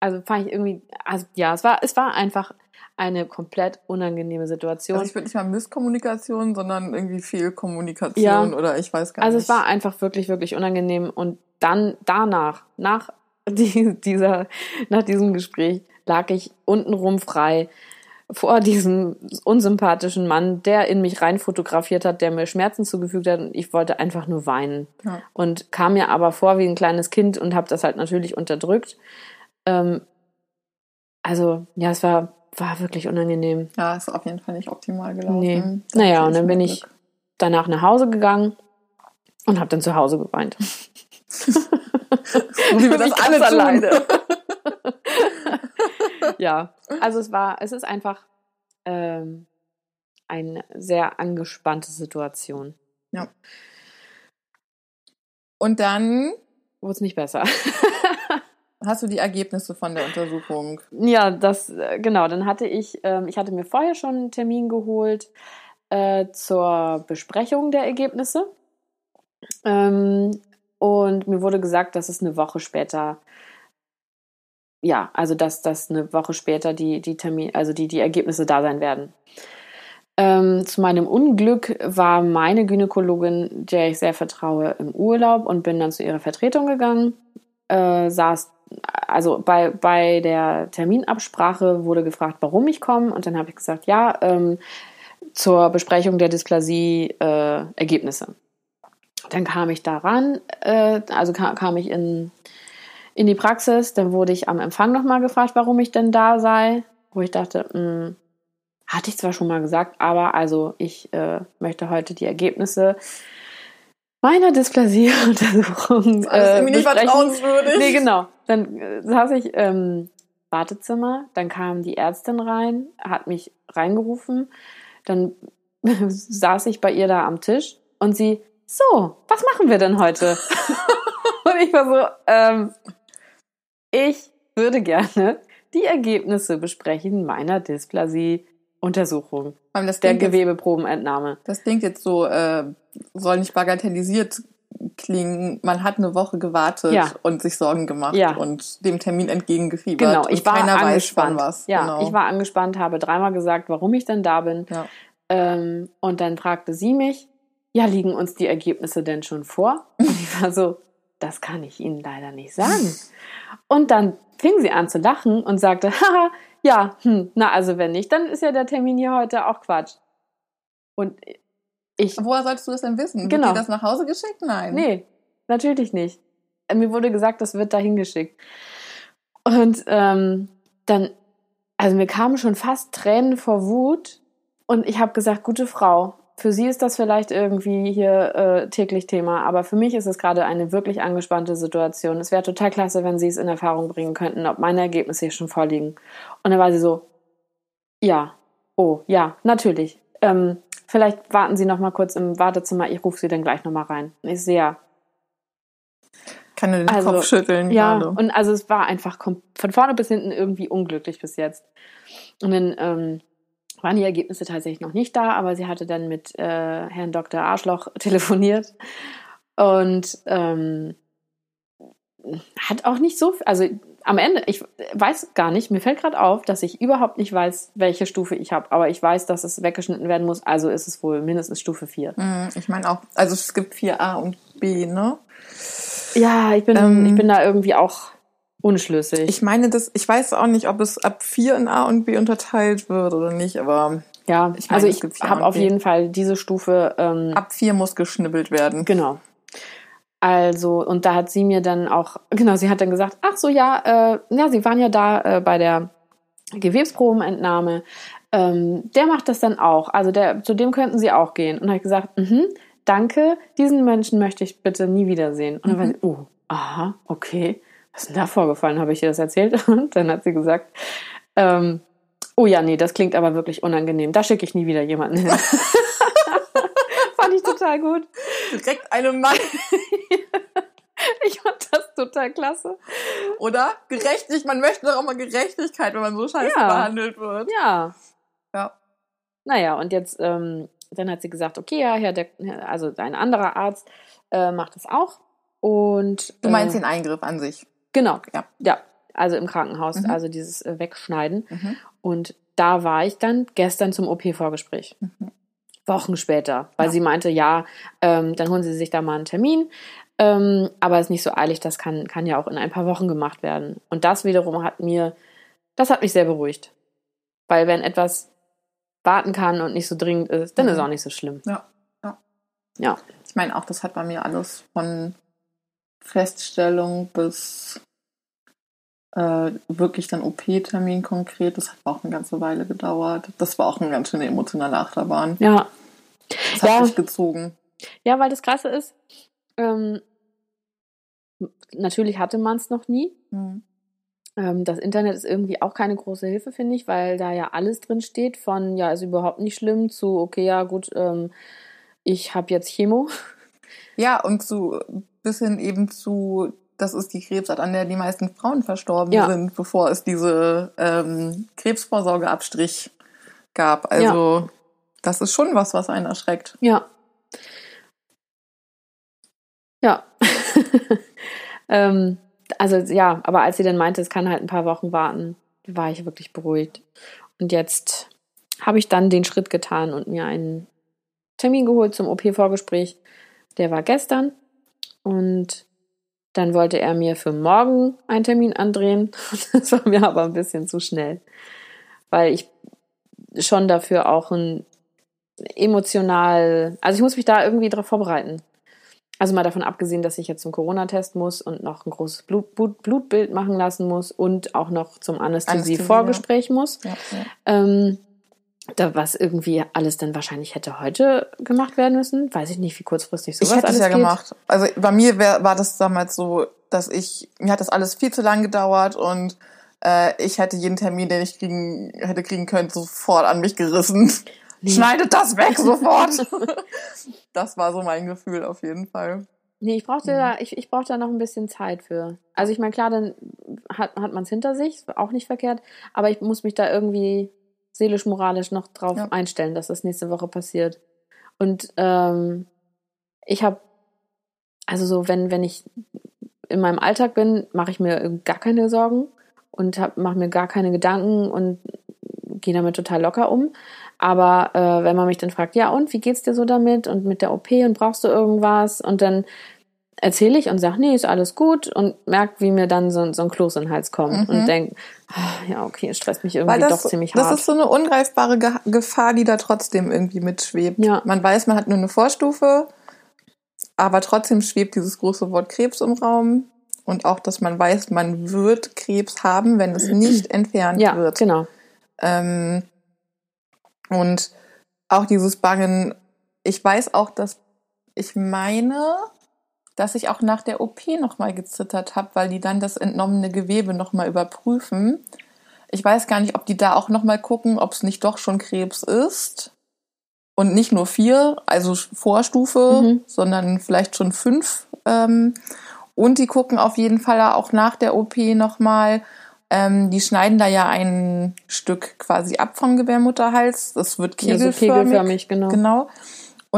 Also fand ich irgendwie, also ja, es war, es war einfach eine komplett unangenehme Situation. Also ich würde nicht mal Misskommunikation, sondern irgendwie Fehlkommunikation Ja. oder ich weiß gar Also nicht. es war einfach wirklich, wirklich unangenehm. Und dann danach, nach die, dieser, nach diesem Gespräch, lag ich untenrum frei vor diesem unsympathischen Mann, der in mich rein fotografiert hat, der mir Schmerzen zugefügt hat und ich wollte einfach nur weinen. Ja. Und kam mir aber vor wie ein kleines Kind und habe das halt natürlich unterdrückt. Ähm, also, ja, es war, war wirklich unangenehm. Ja, ist auf jeden Fall nicht optimal gelaufen. Nee. Da Naja, und dann bin mehr ich Glück. danach nach Hause gegangen und habe dann zu Hause geweint. So wie wir das Nicht alle ganz tun. alleine. ja, also es war, es ist einfach ähm, eine sehr angespannte Situation. Und dann Wurde es nicht besser. hast du die Ergebnisse von der Untersuchung. ja, das, äh, genau, dann hatte ich, ähm, ich hatte mir vorher schon einen Termin geholt äh, zur Besprechung der Ergebnisse. Ähm, und mir wurde gesagt, dass es eine Woche später, ja, also dass das eine Woche später die, die Termin, also die, die Ergebnisse da sein werden. Ähm, zu meinem Unglück war meine Gynäkologin, der ich sehr vertraue, im Urlaub und bin dann zu ihrer Vertretung gegangen. Äh, saß, also bei, bei der Terminabsprache wurde gefragt, warum ich komme. Und dann habe ich gesagt, ja, ähm, zur Besprechung der Dysplasie äh. Dann kam ich daran, äh, also kam, kam ich in, in die Praxis, dann wurde ich am Empfang nochmal gefragt, warum ich denn da sei, wo ich dachte, mh, hatte ich zwar schon mal gesagt, aber also ich äh, möchte heute die Ergebnisse meiner Dysplasie-Untersuchung Das ist äh, irgendwie nicht vertrauenswürdig. Nee, genau. Dann äh, saß ich im Wartezimmer, dann kam die Ärztin rein, hat mich reingerufen, dann saß ich bei ihr da am Tisch und sie, so, was machen wir denn heute? und ich war so, ähm, ich würde gerne die Ergebnisse besprechen meiner Dysplasie-Untersuchung, der Gewebeprobenentnahme. das klingt jetzt so, äh, soll nicht bagatellisiert klingen. Man hat eine Woche gewartet Ja. und sich Sorgen gemacht Ja. und dem Termin entgegengefiebert. Genau, ich war keiner angespannt. weiß. Ja, genau. ich war angespannt, habe dreimal gesagt, warum ich denn da bin. Ja. Ähm, und dann fragte sie mich, ja, liegen uns die Ergebnisse denn schon vor? Und ich war so, das kann ich Ihnen leider nicht sagen. Und dann fing sie an zu lachen und sagte, haha, ja, hm, na, also wenn nicht, dann ist ja der Termin hier heute auch Quatsch. Und ich, Woher solltest du das denn wissen? Genau. Wird dir das nach Hause geschickt? Nein. nee, natürlich nicht. Mir wurde gesagt, das wird dahin geschickt. Und ähm, dann, also mir kamen schon fast Tränen vor Wut. Und ich habe gesagt, gute Frau, für sie ist das vielleicht irgendwie hier äh, täglich Thema, aber für mich ist es gerade eine wirklich angespannte Situation. Es wäre total klasse, wenn sie es in Erfahrung bringen könnten, ob meine Ergebnisse hier schon vorliegen. Und dann war sie so, ja, oh, ja, natürlich. Ähm, vielleicht warten Sie noch mal kurz im Wartezimmer, ich rufe Sie dann gleich noch mal rein. Ich sehe, ja. Kann nur den also, Kopf schütteln. Ja, gerade. und also es war einfach von vorne bis hinten irgendwie unglücklich bis jetzt. Und dann ähm, waren die Ergebnisse tatsächlich noch nicht da, aber sie hatte dann mit äh, Herrn Dr. Arschloch telefoniert und ähm, hat auch nicht so, also am Ende, ich weiß gar nicht, mir fällt gerade auf, dass ich überhaupt nicht weiß, welche Stufe ich habe, aber ich weiß, dass es weggeschnitten werden muss, also ist es wohl mindestens Stufe 4. Mhm, ich meine auch, also es gibt 4a und b, ne? Ja, ich bin, ähm, ich bin da irgendwie auch unschlüssig. Ich meine, das, ich weiß auch nicht, ob es ab 4 in A und B unterteilt wird oder nicht, aber ja, ich meine, also ich habe auf jeden Fall diese Stufe. Ähm, ab 4 muss geschnibbelt werden. Genau. Also, und da hat sie mir dann auch, genau, sie hat dann gesagt, ach so, ja, äh, ja, sie waren ja da äh, bei der Gewebsprobenentnahme. Ähm, der macht das dann auch. Also der, zu dem könnten sie auch gehen. Und habe ich gesagt, mhm, danke, diesen Menschen möchte ich bitte nie wiedersehen. Und dann mhm. war sie, oh, aha, okay was ist denn da vorgefallen? Habe ich ihr das erzählt? Und dann hat sie gesagt, ähm, oh ja, nee, das klingt aber wirklich unangenehm. Da schicke ich nie wieder jemanden hin. Fand ich total gut. Direkt eine Mann. ich fand das total klasse. Oder? Gerechtig, man möchte doch auch mal Gerechtigkeit, wenn man so scheiße ja. behandelt wird. Ja. Ja. Naja, und jetzt, ähm, dann hat sie gesagt, okay, ja, Herr der, also ein anderer Arzt äh, macht das auch. Und, du meinst äh, den Eingriff an sich? Genau, ja. ja. Also im Krankenhaus, mhm. also dieses äh, Wegschneiden. Mhm. Und da war ich dann gestern zum OP-Vorgespräch. Mhm. Wochen später, weil ja. sie meinte, ja, ähm, dann holen Sie sich da mal einen Termin. Ähm, aber es ist nicht so eilig, das kann, kann ja auch in ein paar Wochen gemacht werden. Und das wiederum hat mir, das hat mich sehr beruhigt. Weil wenn etwas warten kann und nicht so dringend ist, dann mhm. ist es auch nicht so schlimm. Ja. Ja. ja. Ich meine, auch das hat bei mir alles von Feststellung bis äh, wirklich dann OP-Termin konkret. Das hat auch eine ganze Weile gedauert. Das war auch eine ganz schöne emotionale Achterbahn. Ja. Das hat ja. sich gezogen. Ja, weil das Krasse ist, ähm, natürlich hatte man es noch nie. Mhm. Ähm, das Internet ist irgendwie auch keine große Hilfe, finde ich, weil da ja alles drin steht, von ja, ist überhaupt nicht schlimm zu, okay, ja, gut, ähm, ich habe jetzt Chemo. Ja, und zu bis hin eben zu, das ist die Krebsart, an der die meisten Frauen verstorben ja. sind, bevor es diese ähm, Krebsvorsorgeabstrich gab. Also ja. das ist schon was, was einen erschreckt. Ja. Ja. ähm, also ja, aber als sie dann meinte, es kann halt ein paar Wochen warten, war ich wirklich beruhigt. Und jetzt habe ich dann den Schritt getan und mir einen Termin geholt zum OP-Vorgespräch. Der war gestern. Und dann wollte er mir für morgen einen Termin andrehen. Das war mir aber ein bisschen zu schnell, weil ich schon dafür auch ein emotional, also ich muss mich da irgendwie darauf vorbereiten. Also mal davon abgesehen, dass ich jetzt zum Corona-Test muss und noch ein großes Blut, Blut, Blutbild machen lassen muss und auch noch zum Anästhesie-Vorgespräch muss. Ja, ja. Ähm, da was irgendwie alles dann wahrscheinlich hätte heute gemacht werden müssen. Weiß ich nicht, wie kurzfristig sowas Ich hätte es ja geht. gemacht. Also bei mir wär, war das damals so, dass ich, mir hat das alles viel zu lang gedauert und äh, ich hätte jeden Termin, den ich kriegen, hätte kriegen können, sofort an mich gerissen. Nee. Schneidet das weg sofort. das war so mein Gefühl auf jeden Fall. Nee, ich brauchte mhm. da, ich, ich brauchte da noch ein bisschen Zeit für. Also ich meine, klar, dann hat, hat man es hinter sich, auch nicht verkehrt, aber ich muss mich da irgendwie seelisch, moralisch noch drauf ja. einstellen, dass das nächste Woche passiert. Und ähm, ich habe, also so, wenn, wenn ich in meinem Alltag bin, mache ich mir gar keine Sorgen und mache mir gar keine Gedanken und gehe damit total locker um. Aber äh, wenn man mich dann fragt, ja und, wie geht's dir so damit und mit der OP und brauchst du irgendwas? Und dann erzähle ich und sage, nee, ist alles gut und merke, wie mir dann so, so ein Kloß in den Hals kommt mhm. und denke, oh, ja, okay, es stresst mich irgendwie das, doch ziemlich hart. Das ist so eine ungreifbare Ge Gefahr, die da trotzdem irgendwie mitschwebt. Ja. Man weiß, man hat nur eine Vorstufe, aber trotzdem schwebt dieses große Wort Krebs im Raum und auch, dass man weiß, man wird Krebs haben, wenn es nicht entfernt ja, wird. genau. Ähm, und auch dieses Bangen, ich weiß auch, dass ich meine, dass ich auch nach der OP nochmal gezittert habe, weil die dann das entnommene Gewebe nochmal überprüfen. Ich weiß gar nicht, ob die da auch nochmal gucken, ob es nicht doch schon Krebs ist. Und nicht nur vier, also Vorstufe, mhm. sondern vielleicht schon fünf. Ähm, und die gucken auf jeden Fall auch nach der OP nochmal. Ähm, die schneiden da ja ein Stück quasi ab vom Gebärmutterhals. Das wird kegelförmig. Ja, so kegelförmig genau. genau.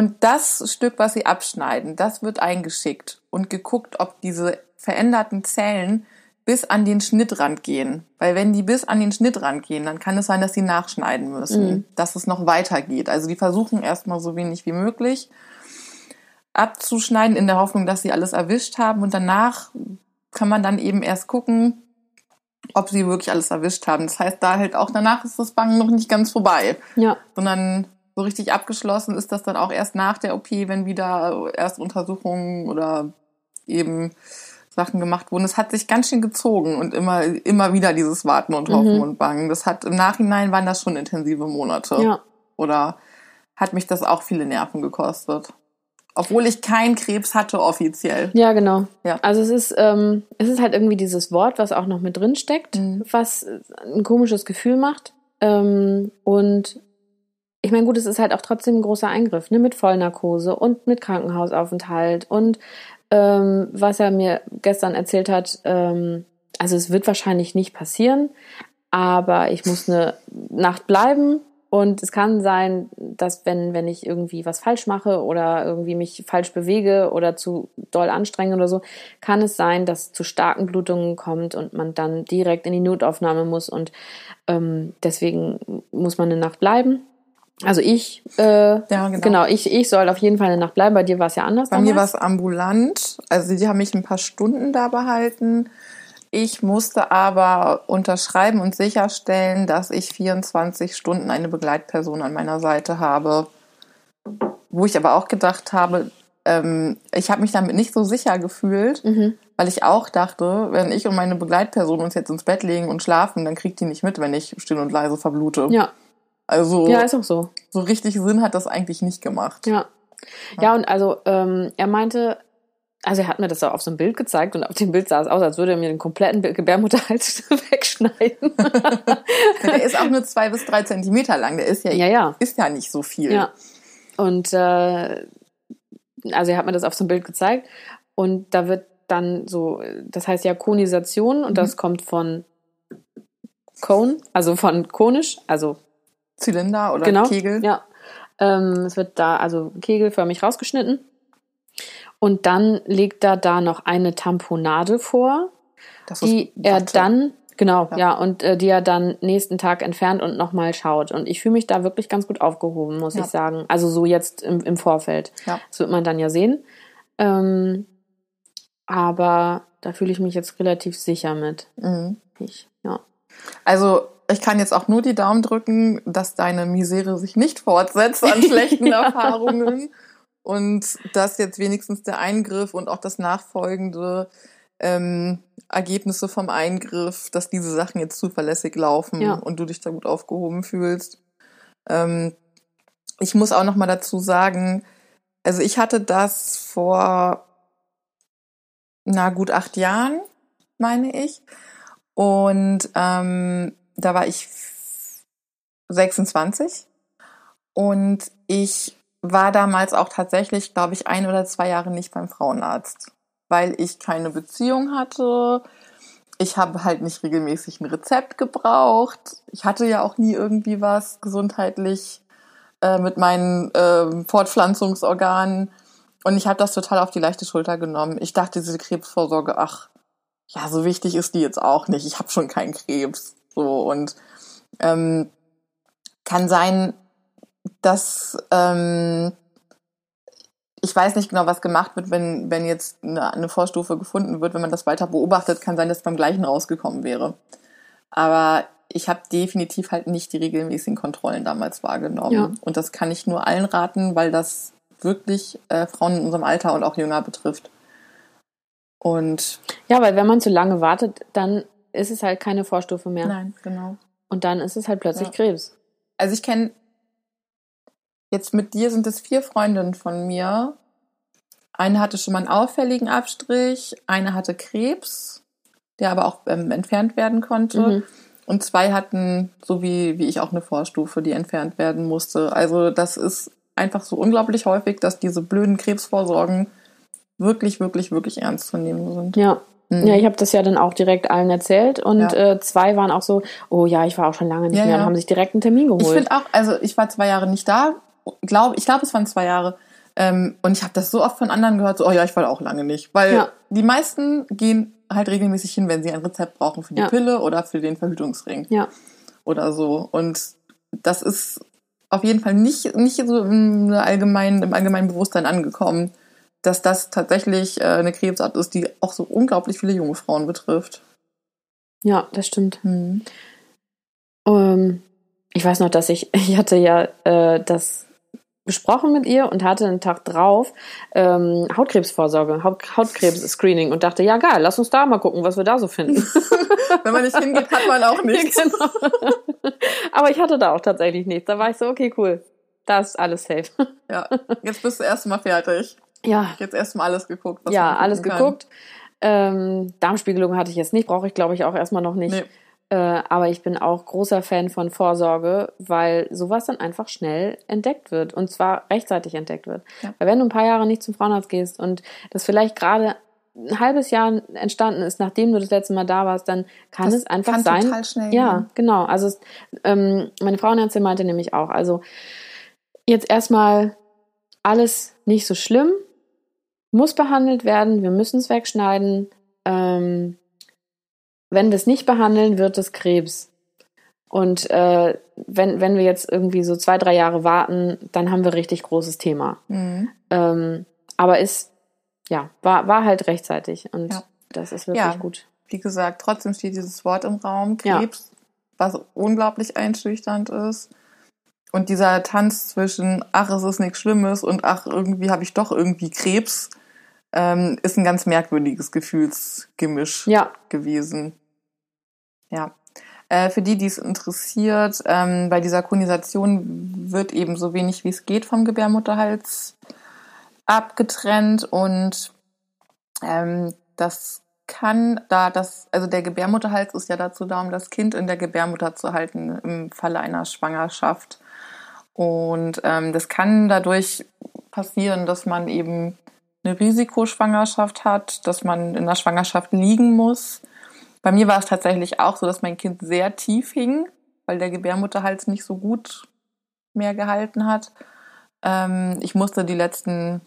Und das Stück, was sie abschneiden, das wird eingeschickt und geguckt, ob diese veränderten Zellen bis an den Schnittrand gehen. Weil wenn die bis an den Schnittrand gehen, dann kann es sein, dass sie nachschneiden müssen, mhm. dass es noch weitergeht. Also die versuchen erstmal so wenig wie möglich abzuschneiden in der Hoffnung, dass sie alles erwischt haben und danach kann man dann eben erst gucken, ob sie wirklich alles erwischt haben. Das heißt, da halt auch danach ist das Bangen noch nicht ganz vorbei. Ja. Sondern so richtig abgeschlossen ist das dann auch erst nach der OP, wenn wieder erst Untersuchungen oder eben Sachen gemacht wurden. Es hat sich ganz schön gezogen und immer, immer wieder dieses Warten und Hoffen mhm. und Bangen. Das hat im Nachhinein waren das schon intensive Monate. Ja. Oder hat mich das auch viele Nerven gekostet. Obwohl ich keinen Krebs hatte offiziell. Ja, genau. Ja. Also es ist, ähm, es ist halt irgendwie dieses Wort, was auch noch mit drin steckt, mhm. was ein komisches Gefühl macht. Ähm, und ich meine, gut, es ist halt auch trotzdem ein großer Eingriff, ne, mit Vollnarkose und mit Krankenhausaufenthalt und ähm, was er mir gestern erzählt hat, ähm, also es wird wahrscheinlich nicht passieren, aber ich muss eine Nacht bleiben und es kann sein, dass wenn, wenn ich irgendwie was falsch mache oder irgendwie mich falsch bewege oder zu doll anstrenge oder so, kann es sein, dass zu starken Blutungen kommt und man dann direkt in die Notaufnahme muss und ähm, deswegen muss man eine Nacht bleiben. Also ich, äh, ja, genau. genau, ich, ich soll auf jeden Fall eine Nacht bleiben. Bei dir war es ja anders. Bei damals. mir war es ambulant. Also die haben mich ein paar Stunden da behalten. Ich musste aber unterschreiben und sicherstellen, dass ich 24 Stunden eine Begleitperson an meiner Seite habe. Wo ich aber auch gedacht habe, ähm, ich habe mich damit nicht so sicher gefühlt, mhm. weil ich auch dachte, wenn ich und meine Begleitperson uns jetzt ins Bett legen und schlafen, dann kriegt die nicht mit, wenn ich still und leise verblute. Ja. Also ja, ist auch so. So richtig Sinn hat das eigentlich nicht gemacht. Ja. Ja, und also ähm, er meinte, also er hat mir das auch auf so einem Bild gezeigt und auf dem Bild sah es aus, als würde er mir den kompletten Gebärmutterhals wegschneiden. der ist auch nur zwei bis drei Zentimeter lang. Der ist ja, ja, ja. ist ja nicht so viel. Ja. Und äh, also er hat mir das auf so einem Bild gezeigt und da wird dann so, das heißt ja Konisation und mhm. das kommt von Cone, also von konisch, also Zylinder oder genau, Kegel. Ja. Ähm, es wird da also kegelförmig rausgeschnitten. Und dann legt er da noch eine Tamponade vor, die er dann, genau, ja, ja und äh, die er dann nächsten Tag entfernt und nochmal schaut. Und ich fühle mich da wirklich ganz gut aufgehoben, muss ja. ich sagen. Also so jetzt im, im Vorfeld. Ja. Das wird man dann ja sehen. Ähm, aber da fühle ich mich jetzt relativ sicher mit. Mhm. Ich, ja. Also ich kann jetzt auch nur die Daumen drücken, dass deine Misere sich nicht fortsetzt an schlechten ja. Erfahrungen und dass jetzt wenigstens der Eingriff und auch das nachfolgende ähm, Ergebnisse vom Eingriff, dass diese Sachen jetzt zuverlässig laufen ja. und du dich da gut aufgehoben fühlst. Ähm, ich muss auch noch mal dazu sagen, also ich hatte das vor na gut acht Jahren, meine ich. Und ähm, da war ich 26 und ich war damals auch tatsächlich, glaube ich, ein oder zwei Jahre nicht beim Frauenarzt, weil ich keine Beziehung hatte. Ich habe halt nicht regelmäßig ein Rezept gebraucht. Ich hatte ja auch nie irgendwie was gesundheitlich äh, mit meinen äh, Fortpflanzungsorganen. Und ich habe das total auf die leichte Schulter genommen. Ich dachte, diese Krebsvorsorge, ach, ja, so wichtig ist die jetzt auch nicht. Ich habe schon keinen Krebs. So und ähm, kann sein, dass ähm, ich weiß nicht genau, was gemacht wird, wenn, wenn jetzt eine, eine Vorstufe gefunden wird. Wenn man das weiter beobachtet, kann sein, dass beim gleichen rausgekommen wäre. Aber ich habe definitiv halt nicht die regelmäßigen Kontrollen damals wahrgenommen. Ja. Und das kann ich nur allen raten, weil das wirklich äh, Frauen in unserem Alter und auch jünger betrifft. Und ja, weil wenn man zu lange wartet, dann ist es halt keine Vorstufe mehr. Nein, genau. Und dann ist es halt plötzlich ja. Krebs. Also ich kenne Jetzt mit dir sind es vier Freundinnen von mir. Eine hatte schon mal einen auffälligen Abstrich, eine hatte Krebs, der aber auch ähm, entfernt werden konnte. Mhm. Und zwei hatten, so wie, wie ich auch eine Vorstufe, die entfernt werden musste. Also das ist einfach so unglaublich häufig, dass diese blöden Krebsvorsorgen wirklich, wirklich, wirklich ernst zu nehmen sind. Ja. Mhm. Ja, ich habe das ja dann auch direkt allen erzählt und ja. äh, zwei waren auch so, oh ja, ich war auch schon lange nicht ja, mehr und haben sich direkt einen Termin geholt. Ich finde auch, also ich war zwei Jahre nicht da, glaub, ich glaube, es waren zwei Jahre. Ähm, und ich habe das so oft von anderen gehört, so, oh ja, ich war auch lange nicht. Weil die meisten gehen halt regelmäßig hin, wenn sie ein Rezept brauchen für die. Pille oder für den Verhütungsring. Ja. Oder so. Und das ist auf jeden Fall nicht, nicht so im allgemeinen, im allgemeinen Bewusstsein angekommen, dass das tatsächlich äh, eine Krebsart ist, die auch so unglaublich viele junge Frauen betrifft. Ja, das stimmt. Mhm. Ähm, ich weiß noch, dass ich, ich hatte ja äh, das besprochen mit ihr und hatte einen Tag drauf ähm, Hautkrebsvorsorge, Haut, Hautkrebs-Screening und dachte, ja geil, lass uns da mal gucken, was wir da so finden. Wenn man nicht hingeht, hat man auch nichts. genau. Aber ich hatte da auch tatsächlich nichts. Da war ich so, okay, cool. Da ist alles safe. ja, jetzt bist du erstmal fertig. Ja. Jetzt erstmal alles geguckt. ja, alles kann. geguckt. Ähm, Darmspiegelung hatte ich jetzt nicht, brauche ich glaube ich auch erstmal noch nicht. Nee. Äh, aber ich bin auch großer Fan von Vorsorge, weil sowas dann einfach schnell entdeckt wird und zwar rechtzeitig entdeckt wird. Ja. Weil wenn du ein paar Jahre nicht zum Frauenarzt gehst und das vielleicht gerade ein halbes Jahr entstanden ist, nachdem du das letzte Mal da warst, dann kann das es einfach kann sein. Total schnell ja, gehen. genau. Also es, ähm, meine Frauenärztin meinte nämlich auch, also jetzt erstmal alles nicht so schlimm, muss behandelt werden, wir müssen es wegschneiden. Ähm, wenn wir es nicht behandeln, wird es Krebs. Und äh, wenn, wenn wir jetzt irgendwie so zwei, drei Jahre warten, dann haben wir richtig großes Thema. Mhm. Ähm, aber ist, ja, war, war halt rechtzeitig und ja. das ist wirklich ja, gut. Wie gesagt, trotzdem steht dieses Wort im Raum, Krebs, ja. was unglaublich einschüchternd ist. Und dieser Tanz zwischen, ach, es ist nichts Schlimmes und ach, irgendwie habe ich doch irgendwie Krebs, ähm, ist ein ganz merkwürdiges Gefühlsgemisch ja. gewesen. Ja. Äh, für die, die es interessiert, ähm, bei dieser Konisation wird eben so wenig wie es geht vom Gebärmutterhals abgetrennt und ähm, das kann da das, also der Gebärmutterhals ist ja dazu da, um das Kind in der Gebärmutter zu halten im Falle einer Schwangerschaft. Und ähm, das kann dadurch passieren, dass man eben eine Risikoschwangerschaft hat, dass man in der Schwangerschaft liegen muss. Bei mir war es tatsächlich auch so, dass mein Kind sehr tief hing, weil der Gebärmutterhals nicht so gut mehr gehalten hat. Ähm, ich musste die letzten,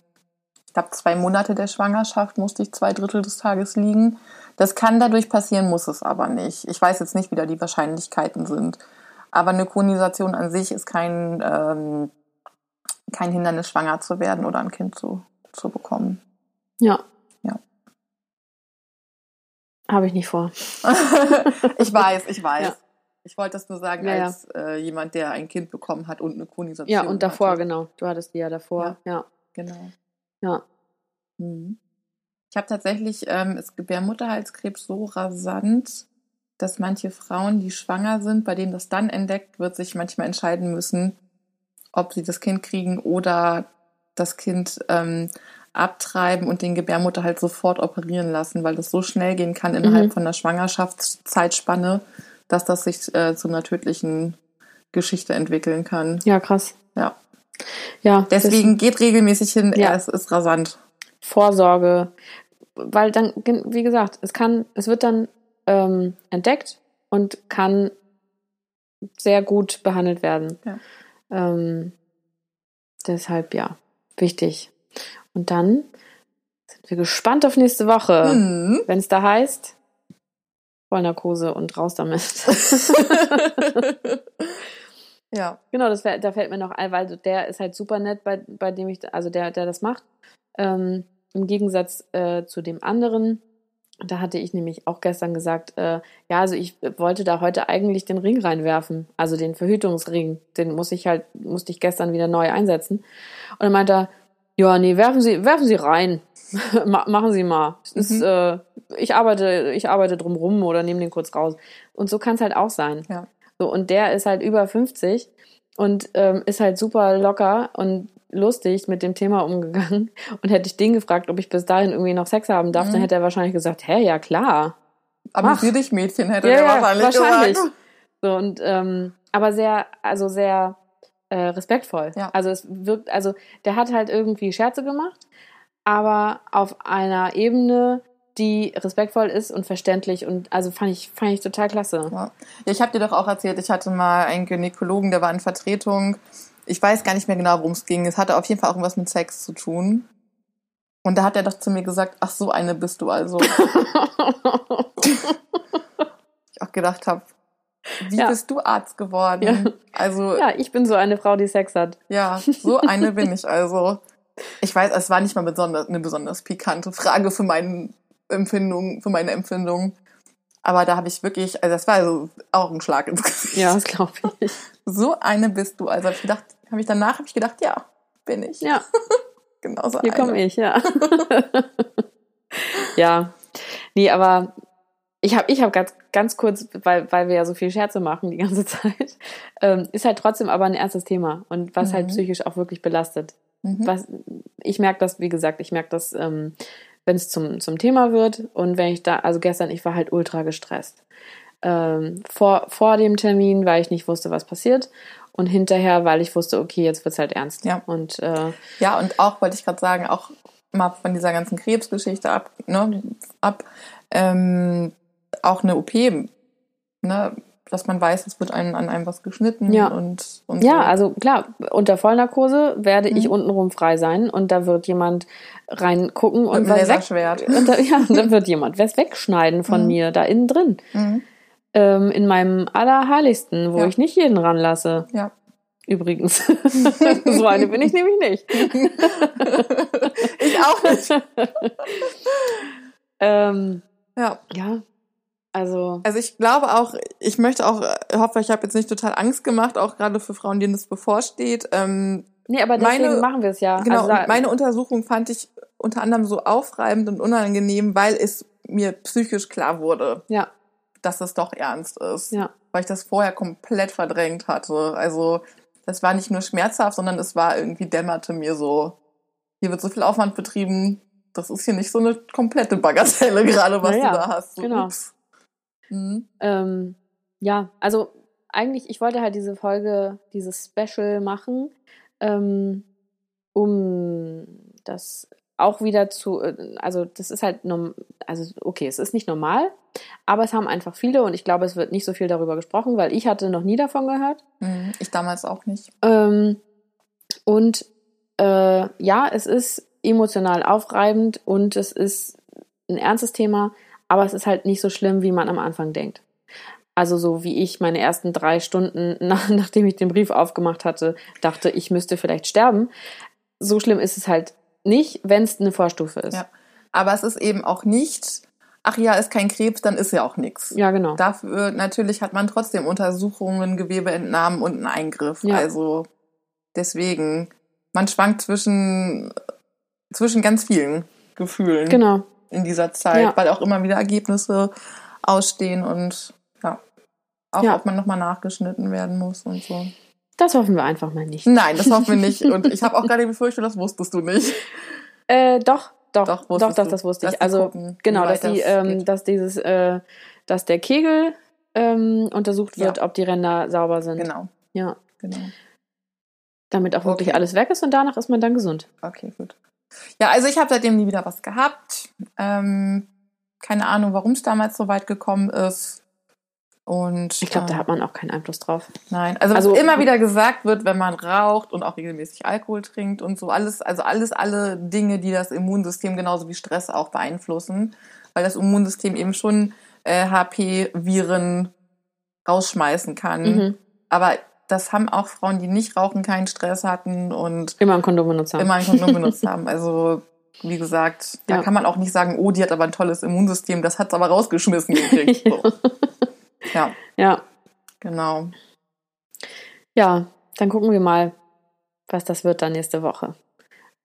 ich glaube, zwei Monate der Schwangerschaft musste ich zwei Drittel des Tages liegen. Das kann dadurch passieren, muss es aber nicht. Ich weiß jetzt nicht, wie da die Wahrscheinlichkeiten sind. Aber eine Konisation an sich ist kein, ähm, kein Hindernis, schwanger zu werden oder ein Kind zu, zu bekommen. Ja. Ja. Habe ich nicht vor. ich weiß, ich weiß. Ja. Ich wollte das nur sagen ja, als äh, jemand, der ein Kind bekommen hat und eine Konisation. Ja, und davor, hatte. genau. Du hattest die ja davor. Ja. ja. Genau. Ja. Mhm. Ich habe tatsächlich ähm, ist Gebärmutterhalskrebs so rasant, dass manche Frauen, die schwanger sind, bei denen das dann entdeckt wird, sich manchmal entscheiden müssen, ob sie das Kind kriegen oder das Kind ähm, abtreiben und den Gebärmutterhals sofort operieren lassen, weil das so schnell gehen kann innerhalb mhm. von der Schwangerschaftszeitspanne, dass das sich äh, zu einer tödlichen Geschichte entwickeln kann. Ja, krass. Ja. Ja. Deswegen geht regelmäßig hin, ja. es ist rasant. Vorsorge, weil dann, wie gesagt, es kann, es wird dann ähm, entdeckt und kann sehr gut behandelt werden. Ja. Ähm, deshalb ja, wichtig. Und dann sind wir gespannt auf nächste Woche, mhm. wenn es da heißt, Vollnarkose und raus damit. ja. Genau, das, da fällt mir noch ein, weil der ist halt super nett, bei, bei dem ich, also der, der das macht. Ähm, Im Gegensatz äh, zu dem anderen. Da hatte ich nämlich auch gestern gesagt, äh, ja, also ich wollte da heute eigentlich den Ring reinwerfen, also den Verhütungsring. Den muss ich halt, musste ich gestern wieder neu einsetzen. Und dann meinte er, ja, nee, werfen Sie, werfen Sie rein. Machen Sie mal. Mhm. Ist, äh, ich arbeite, ich arbeite drumrum oder nehme den kurz raus. Und so kann es halt auch sein. Ja. So, und der ist halt über 50 und ähm, ist halt super locker und lustig mit dem Thema umgegangen. Und hätte ich den gefragt, ob ich bis dahin irgendwie noch Sex haben darf, mhm. dann hätte er wahrscheinlich gesagt, hä, ja klar. Amüsier dich, Mädchen, hätte ja, er wahrscheinlich, wahrscheinlich gesagt. So, und, ähm, aber sehr, also sehr äh, respektvoll. Ja. Also es wirkt, also der hat halt irgendwie Scherze gemacht, aber auf einer Ebene, die respektvoll ist und verständlich und also fand ich fand ich total klasse. Ja, ja ich habe dir doch auch erzählt, ich hatte mal einen Gynäkologen, der war in Vertretung. Ich weiß gar nicht mehr genau, worum es ging. Es hatte auf jeden Fall auch irgendwas mit Sex zu tun. Und da hat er doch zu mir gesagt, ach so eine bist du also. ich auch gedacht habe, wie ja. bist du Arzt geworden? Ja. Also ja, ich bin so eine Frau, die Sex hat. Ja, so eine bin ich also. Ich weiß, es war nicht mal besonders, eine besonders pikante Frage für meinen Empfindung, für meine Empfindung. Aber da habe ich wirklich, also das war also auch ein Schlag ins Gesicht. Ja, das glaube ich. So eine bist du. Also habe ich gedacht, habe ich danach habe ich gedacht, ja, bin ich. Ja. Genauso Hier komme ich, ja. ja. Nee, aber ich habe ich hab ganz, ganz kurz, weil, weil wir ja so viel Scherze machen die ganze Zeit, ähm, ist halt trotzdem aber ein ernstes Thema und was halt mhm. halt psychisch auch wirklich belastet. Mhm. Was, ich merke das, wie gesagt, ich merke das ähm, wenn es zum, zum Thema wird. Und wenn ich da, also gestern, ich war halt ultra gestresst. Ähm, vor, vor dem Termin, weil ich nicht wusste, was passiert. Und hinterher, weil ich wusste, okay, jetzt wird's halt ernst. Ja. Und, äh, ja, und auch, wollte ich gerade sagen, auch mal von dieser ganzen Krebsgeschichte ab, ne, ab ähm, auch eine OP, ne, dass man weiß, es wird einem, an einem was geschnitten ja. und, und Ja, so. also klar, unter Vollnarkose werde mhm. ich untenrum frei sein und da wird jemand reingucken und, und was. Weg, und da, ja, dann wird jemand was wegschneiden von mhm. mir da innen drin. Mhm. Ähm, in meinem allerheiligsten, wo ja. ich nicht jeden ranlasse. Ja. Übrigens. so eine bin ich nämlich nicht. ich auch nicht. ähm, ja. Ja, also, also ich glaube auch, ich möchte auch, ich hoffe, ich habe jetzt nicht total Angst gemacht, auch gerade für Frauen, denen das bevorsteht. Ähm, nee, aber deswegen meine, machen wir es ja. Genau, also, meine Untersuchung fand ich unter anderem so aufreibend und unangenehm, weil es mir psychisch klar wurde, ja. dass es doch ernst ist. Ja. Weil ich das vorher komplett verdrängt hatte. Also das war nicht nur schmerzhaft, sondern es war irgendwie dämmerte mir so, hier wird so viel Aufwand betrieben, das ist hier nicht so eine komplette Bagatelle gerade, was ja, du da hast. So, genau. Ups. Mhm. Ähm, ja, also eigentlich, ich wollte halt diese Folge, dieses Special machen, ähm, um das auch wieder zu, äh, also das ist halt, also okay, es ist nicht normal, aber es haben einfach viele und ich glaube, es wird nicht so viel darüber gesprochen, weil ich hatte noch nie davon gehört. Mhm, ich damals auch nicht. Ähm, und äh, ja, es ist emotional aufreibend und es ist ein ernstes Thema, aber es ist halt nicht so schlimm, wie man am Anfang denkt. Also so wie ich meine ersten drei Stunden, nach, nachdem ich den Brief aufgemacht hatte, dachte, ich müsste vielleicht sterben. So schlimm ist es halt nicht, wenn es eine Vorstufe ist. Ja. Aber es ist eben auch nicht, ach ja, ist kein Krebs, dann ist ja auch nichts. Ja, genau. Dafür natürlich hat man trotzdem Untersuchungen, Gewebeentnahmen und einen Eingriff. Ja. Also deswegen, man schwankt zwischen, zwischen ganz vielen Gefühlen. Genau in dieser Zeit, ja. weil auch immer wieder Ergebnisse ausstehen und ja, auch ja. ob man nochmal nachgeschnitten werden muss und so. Das hoffen wir einfach mal nicht. Nein, das hoffen wir nicht. Und ich habe auch gerade befürchtet, das wusstest du nicht. Äh, doch, doch, doch, doch, doch das wusste ich. Also gucken, genau, dass die, ähm, dass dieses, äh, dass der Kegel ähm, untersucht wird, ja. ob die Ränder sauber sind. Genau. Ja. Genau. Damit auch wirklich alles weg ist und danach ist man dann gesund. Okay, gut. Ja, also ich habe seitdem nie wieder was gehabt. Ähm, keine Ahnung, warum es damals so weit gekommen ist. Und ich glaube, äh, da hat man auch keinen Einfluss drauf. Nein, also, also was immer wieder gesagt wird, wenn man raucht und auch regelmäßig Alkohol trinkt und so alles, also alles, alle Dinge, die das Immunsystem genauso wie Stress auch beeinflussen, weil das Immunsystem eben schon äh, HP-Viren rausschmeißen kann. Mhm. Aber das haben auch Frauen, die nicht rauchen, keinen Stress hatten und immer ein Kondom benutzt haben. Immer ein Kondom benutzt haben. Also wie gesagt, da ja. kann man auch nicht sagen, oh, die hat aber ein tolles Immunsystem, das hat's aber rausgeschmissen gekriegt. So. ja. Ja. Genau. Ja, dann gucken wir mal, was das wird dann nächste Woche.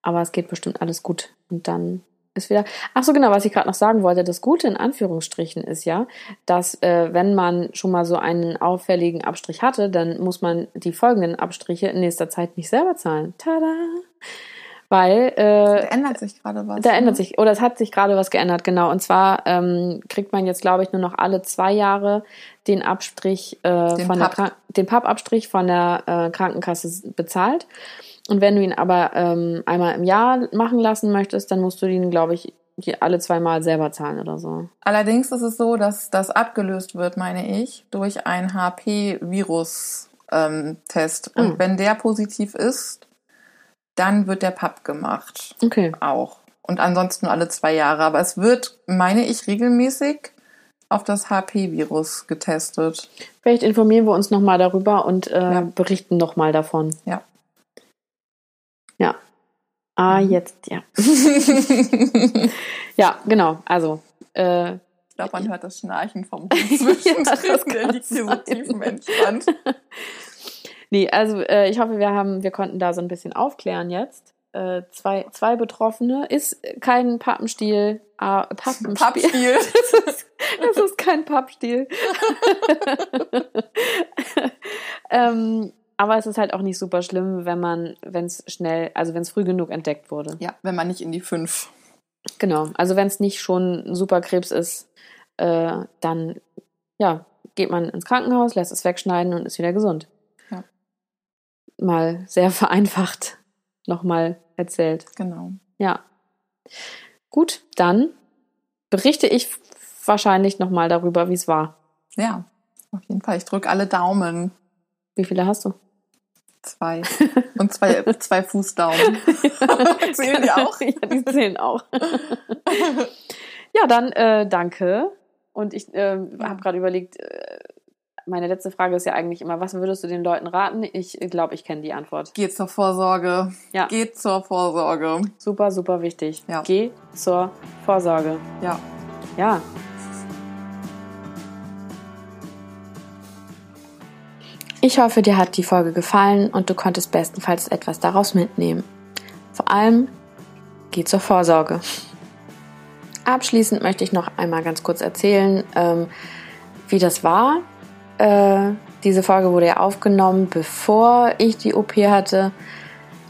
Aber es geht bestimmt alles gut. Und dann ist wieder. Ach so, genau, was ich gerade noch sagen wollte. Das Gute in Anführungsstrichen ist ja, dass äh, wenn man schon mal so einen auffälligen Abstrich hatte, dann muss man die folgenden Abstriche in nächster Zeit nicht selber zahlen. Tada! Weil äh, da ändert sich gerade was. Da ne? ändert sich, oder es hat sich gerade was geändert, genau. Und zwar ähm, kriegt man jetzt, glaube ich, nur noch alle zwei Jahre den Abstrich äh, den von Papp. der den Pappabstrich von der äh, Krankenkasse bezahlt. Und wenn du ihn aber ähm, einmal im Jahr machen lassen möchtest, dann musst du ihn, glaube ich, alle zweimal selber zahlen oder so. Allerdings ist es so, dass das abgelöst wird, meine ich, durch einen HP-Virus-Test. Ähm, Und mhm. wenn der positiv ist, dann wird der PAP gemacht. Okay. Auch. Und ansonsten alle zwei Jahre. Aber es wird, meine ich, regelmäßig auf das HP-Virus getestet. Vielleicht informieren wir uns nochmal darüber und äh, ja. berichten nochmal davon. Ja. Ja. Ah, mhm. jetzt, ja. ja, genau. Also. Äh, ich glaube, man hört das Schnarchen vom zwischendrin. ja, der liegt hier so tief im Entspannt. nee, also äh, ich hoffe, wir haben, wir konnten da so ein bisschen aufklären jetzt. Äh, zwei, zwei Betroffene ist kein Pappenstiel. Ah, Pappenstiel. Pappstiel. das, ist, das ist kein Pappstiel. ähm, aber es ist halt auch nicht super schlimm, wenn man, wenn es schnell, also wenn es früh genug entdeckt wurde. Ja, wenn man nicht in die fünf. Genau, also wenn es nicht schon super Krebs ist, äh, dann ja, geht man ins Krankenhaus, lässt es wegschneiden und ist wieder gesund. Ja. Mal sehr vereinfacht nochmal erzählt. Genau. Ja. Gut, dann berichte ich wahrscheinlich nochmal darüber, wie es war. Ja, auf jeden Fall. Ich drücke alle Daumen. Wie viele hast du? Zwei. Und zwei, zwei Fußdaumen. zählen die auch? Ja, die zählen auch. ja, dann äh, danke. Und ich äh, ja. habe gerade überlegt, äh, meine letzte Frage ist ja eigentlich immer, was würdest du den Leuten raten? Ich glaube, ich kenne die Antwort. Geh zur Vorsorge. Ja. Geh zur Vorsorge. Super, super wichtig. Ja. Geh zur Vorsorge. Ja. Ja. Ich hoffe, dir hat die Folge gefallen und du konntest bestenfalls etwas daraus mitnehmen. Vor allem, geh zur Vorsorge. Abschließend möchte ich noch einmal ganz kurz erzählen, ähm, wie das war. Äh, diese Folge wurde ja aufgenommen, bevor ich die OP hatte.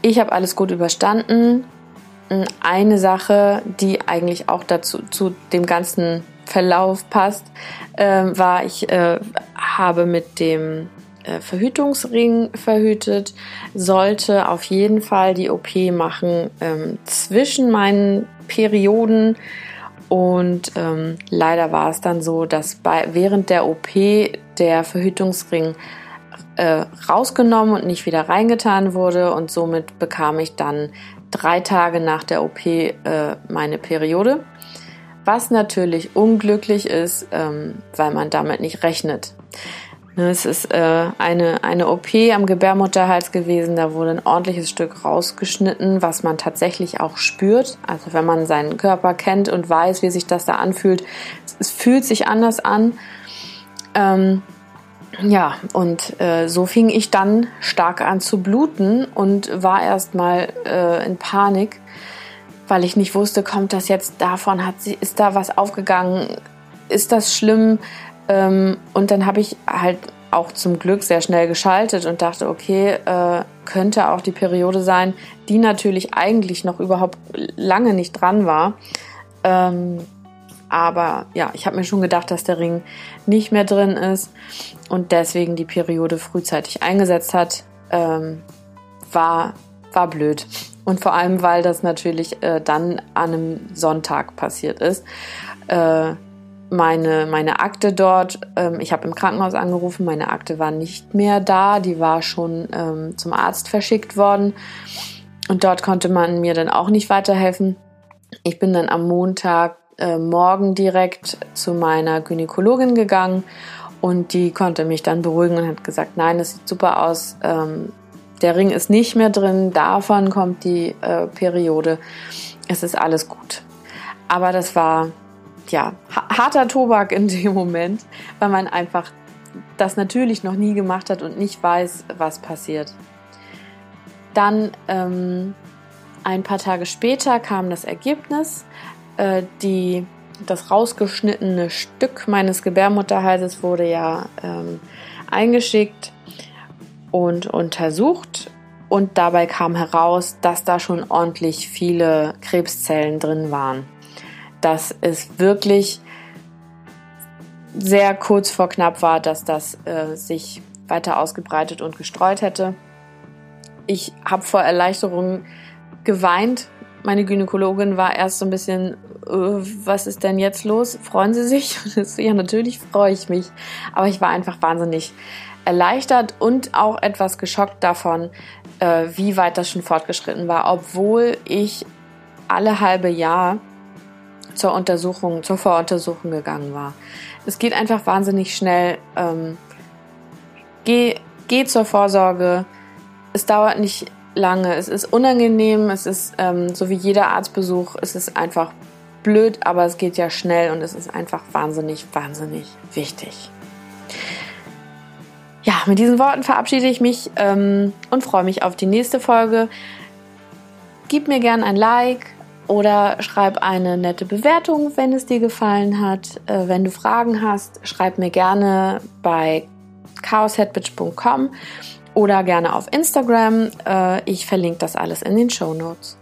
Ich habe alles gut überstanden. Eine Sache, die eigentlich auch dazu zu dem ganzen Verlauf passt, äh, war, ich äh, habe mit dem Verhütungsring verhütet, sollte auf jeden Fall die OP machen ähm, zwischen meinen Perioden. Und ähm, leider war es dann so, dass bei, während der OP der Verhütungsring äh, rausgenommen und nicht wieder reingetan wurde. Und somit bekam ich dann drei Tage nach der OP äh, meine Periode. Was natürlich unglücklich ist, ähm, weil man damit nicht rechnet. Ne, es ist äh, eine, eine OP am Gebärmutterhals gewesen. Da wurde ein ordentliches Stück rausgeschnitten, was man tatsächlich auch spürt. Also wenn man seinen Körper kennt und weiß, wie sich das da anfühlt, es fühlt sich anders an. Ähm, ja, und äh, so fing ich dann stark an zu bluten und war erstmal äh, in Panik, weil ich nicht wusste, kommt das jetzt davon, hat ist da was aufgegangen, ist das schlimm? Ähm, und dann habe ich halt auch zum Glück sehr schnell geschaltet und dachte, okay, äh, könnte auch die Periode sein, die natürlich eigentlich noch überhaupt lange nicht dran war. Ähm, aber ja, ich habe mir schon gedacht, dass der Ring nicht mehr drin ist und deswegen die Periode frühzeitig eingesetzt hat. Ähm, war, war blöd. Und vor allem, weil das natürlich äh, dann an einem Sonntag passiert ist. Äh, meine, meine Akte dort, ähm, ich habe im Krankenhaus angerufen, meine Akte war nicht mehr da, die war schon ähm, zum Arzt verschickt worden und dort konnte man mir dann auch nicht weiterhelfen. Ich bin dann am Montag äh, morgen direkt zu meiner Gynäkologin gegangen und die konnte mich dann beruhigen und hat gesagt, nein, das sieht super aus, ähm, der Ring ist nicht mehr drin, davon kommt die äh, Periode, es ist alles gut. Aber das war ja, harter Tobak in dem Moment, weil man einfach das natürlich noch nie gemacht hat und nicht weiß, was passiert. Dann ähm, ein paar Tage später kam das Ergebnis. Äh, die, das rausgeschnittene Stück meines Gebärmutterhalses wurde ja ähm, eingeschickt und untersucht. Und dabei kam heraus, dass da schon ordentlich viele Krebszellen drin waren. Dass es wirklich sehr kurz vor knapp war, dass das äh, sich weiter ausgebreitet und gestreut hätte. Ich habe vor Erleichterung geweint. Meine Gynäkologin war erst so ein bisschen, äh, was ist denn jetzt los? Freuen Sie sich? ja, natürlich freue ich mich. Aber ich war einfach wahnsinnig erleichtert und auch etwas geschockt davon, äh, wie weit das schon fortgeschritten war, obwohl ich alle halbe Jahr zur Untersuchung, zur Voruntersuchung gegangen war. Es geht einfach wahnsinnig schnell. Ähm, geh, geh zur Vorsorge. Es dauert nicht lange. Es ist unangenehm. Es ist ähm, so wie jeder Arztbesuch. Es ist einfach blöd, aber es geht ja schnell und es ist einfach wahnsinnig, wahnsinnig wichtig. Ja, mit diesen Worten verabschiede ich mich ähm, und freue mich auf die nächste Folge. Gib mir gern ein Like oder schreib eine nette Bewertung, wenn es dir gefallen hat. Äh, wenn du Fragen hast, schreib mir gerne bei chaosheadbitch.com oder gerne auf Instagram. Äh, ich verlinke das alles in den Show Notes.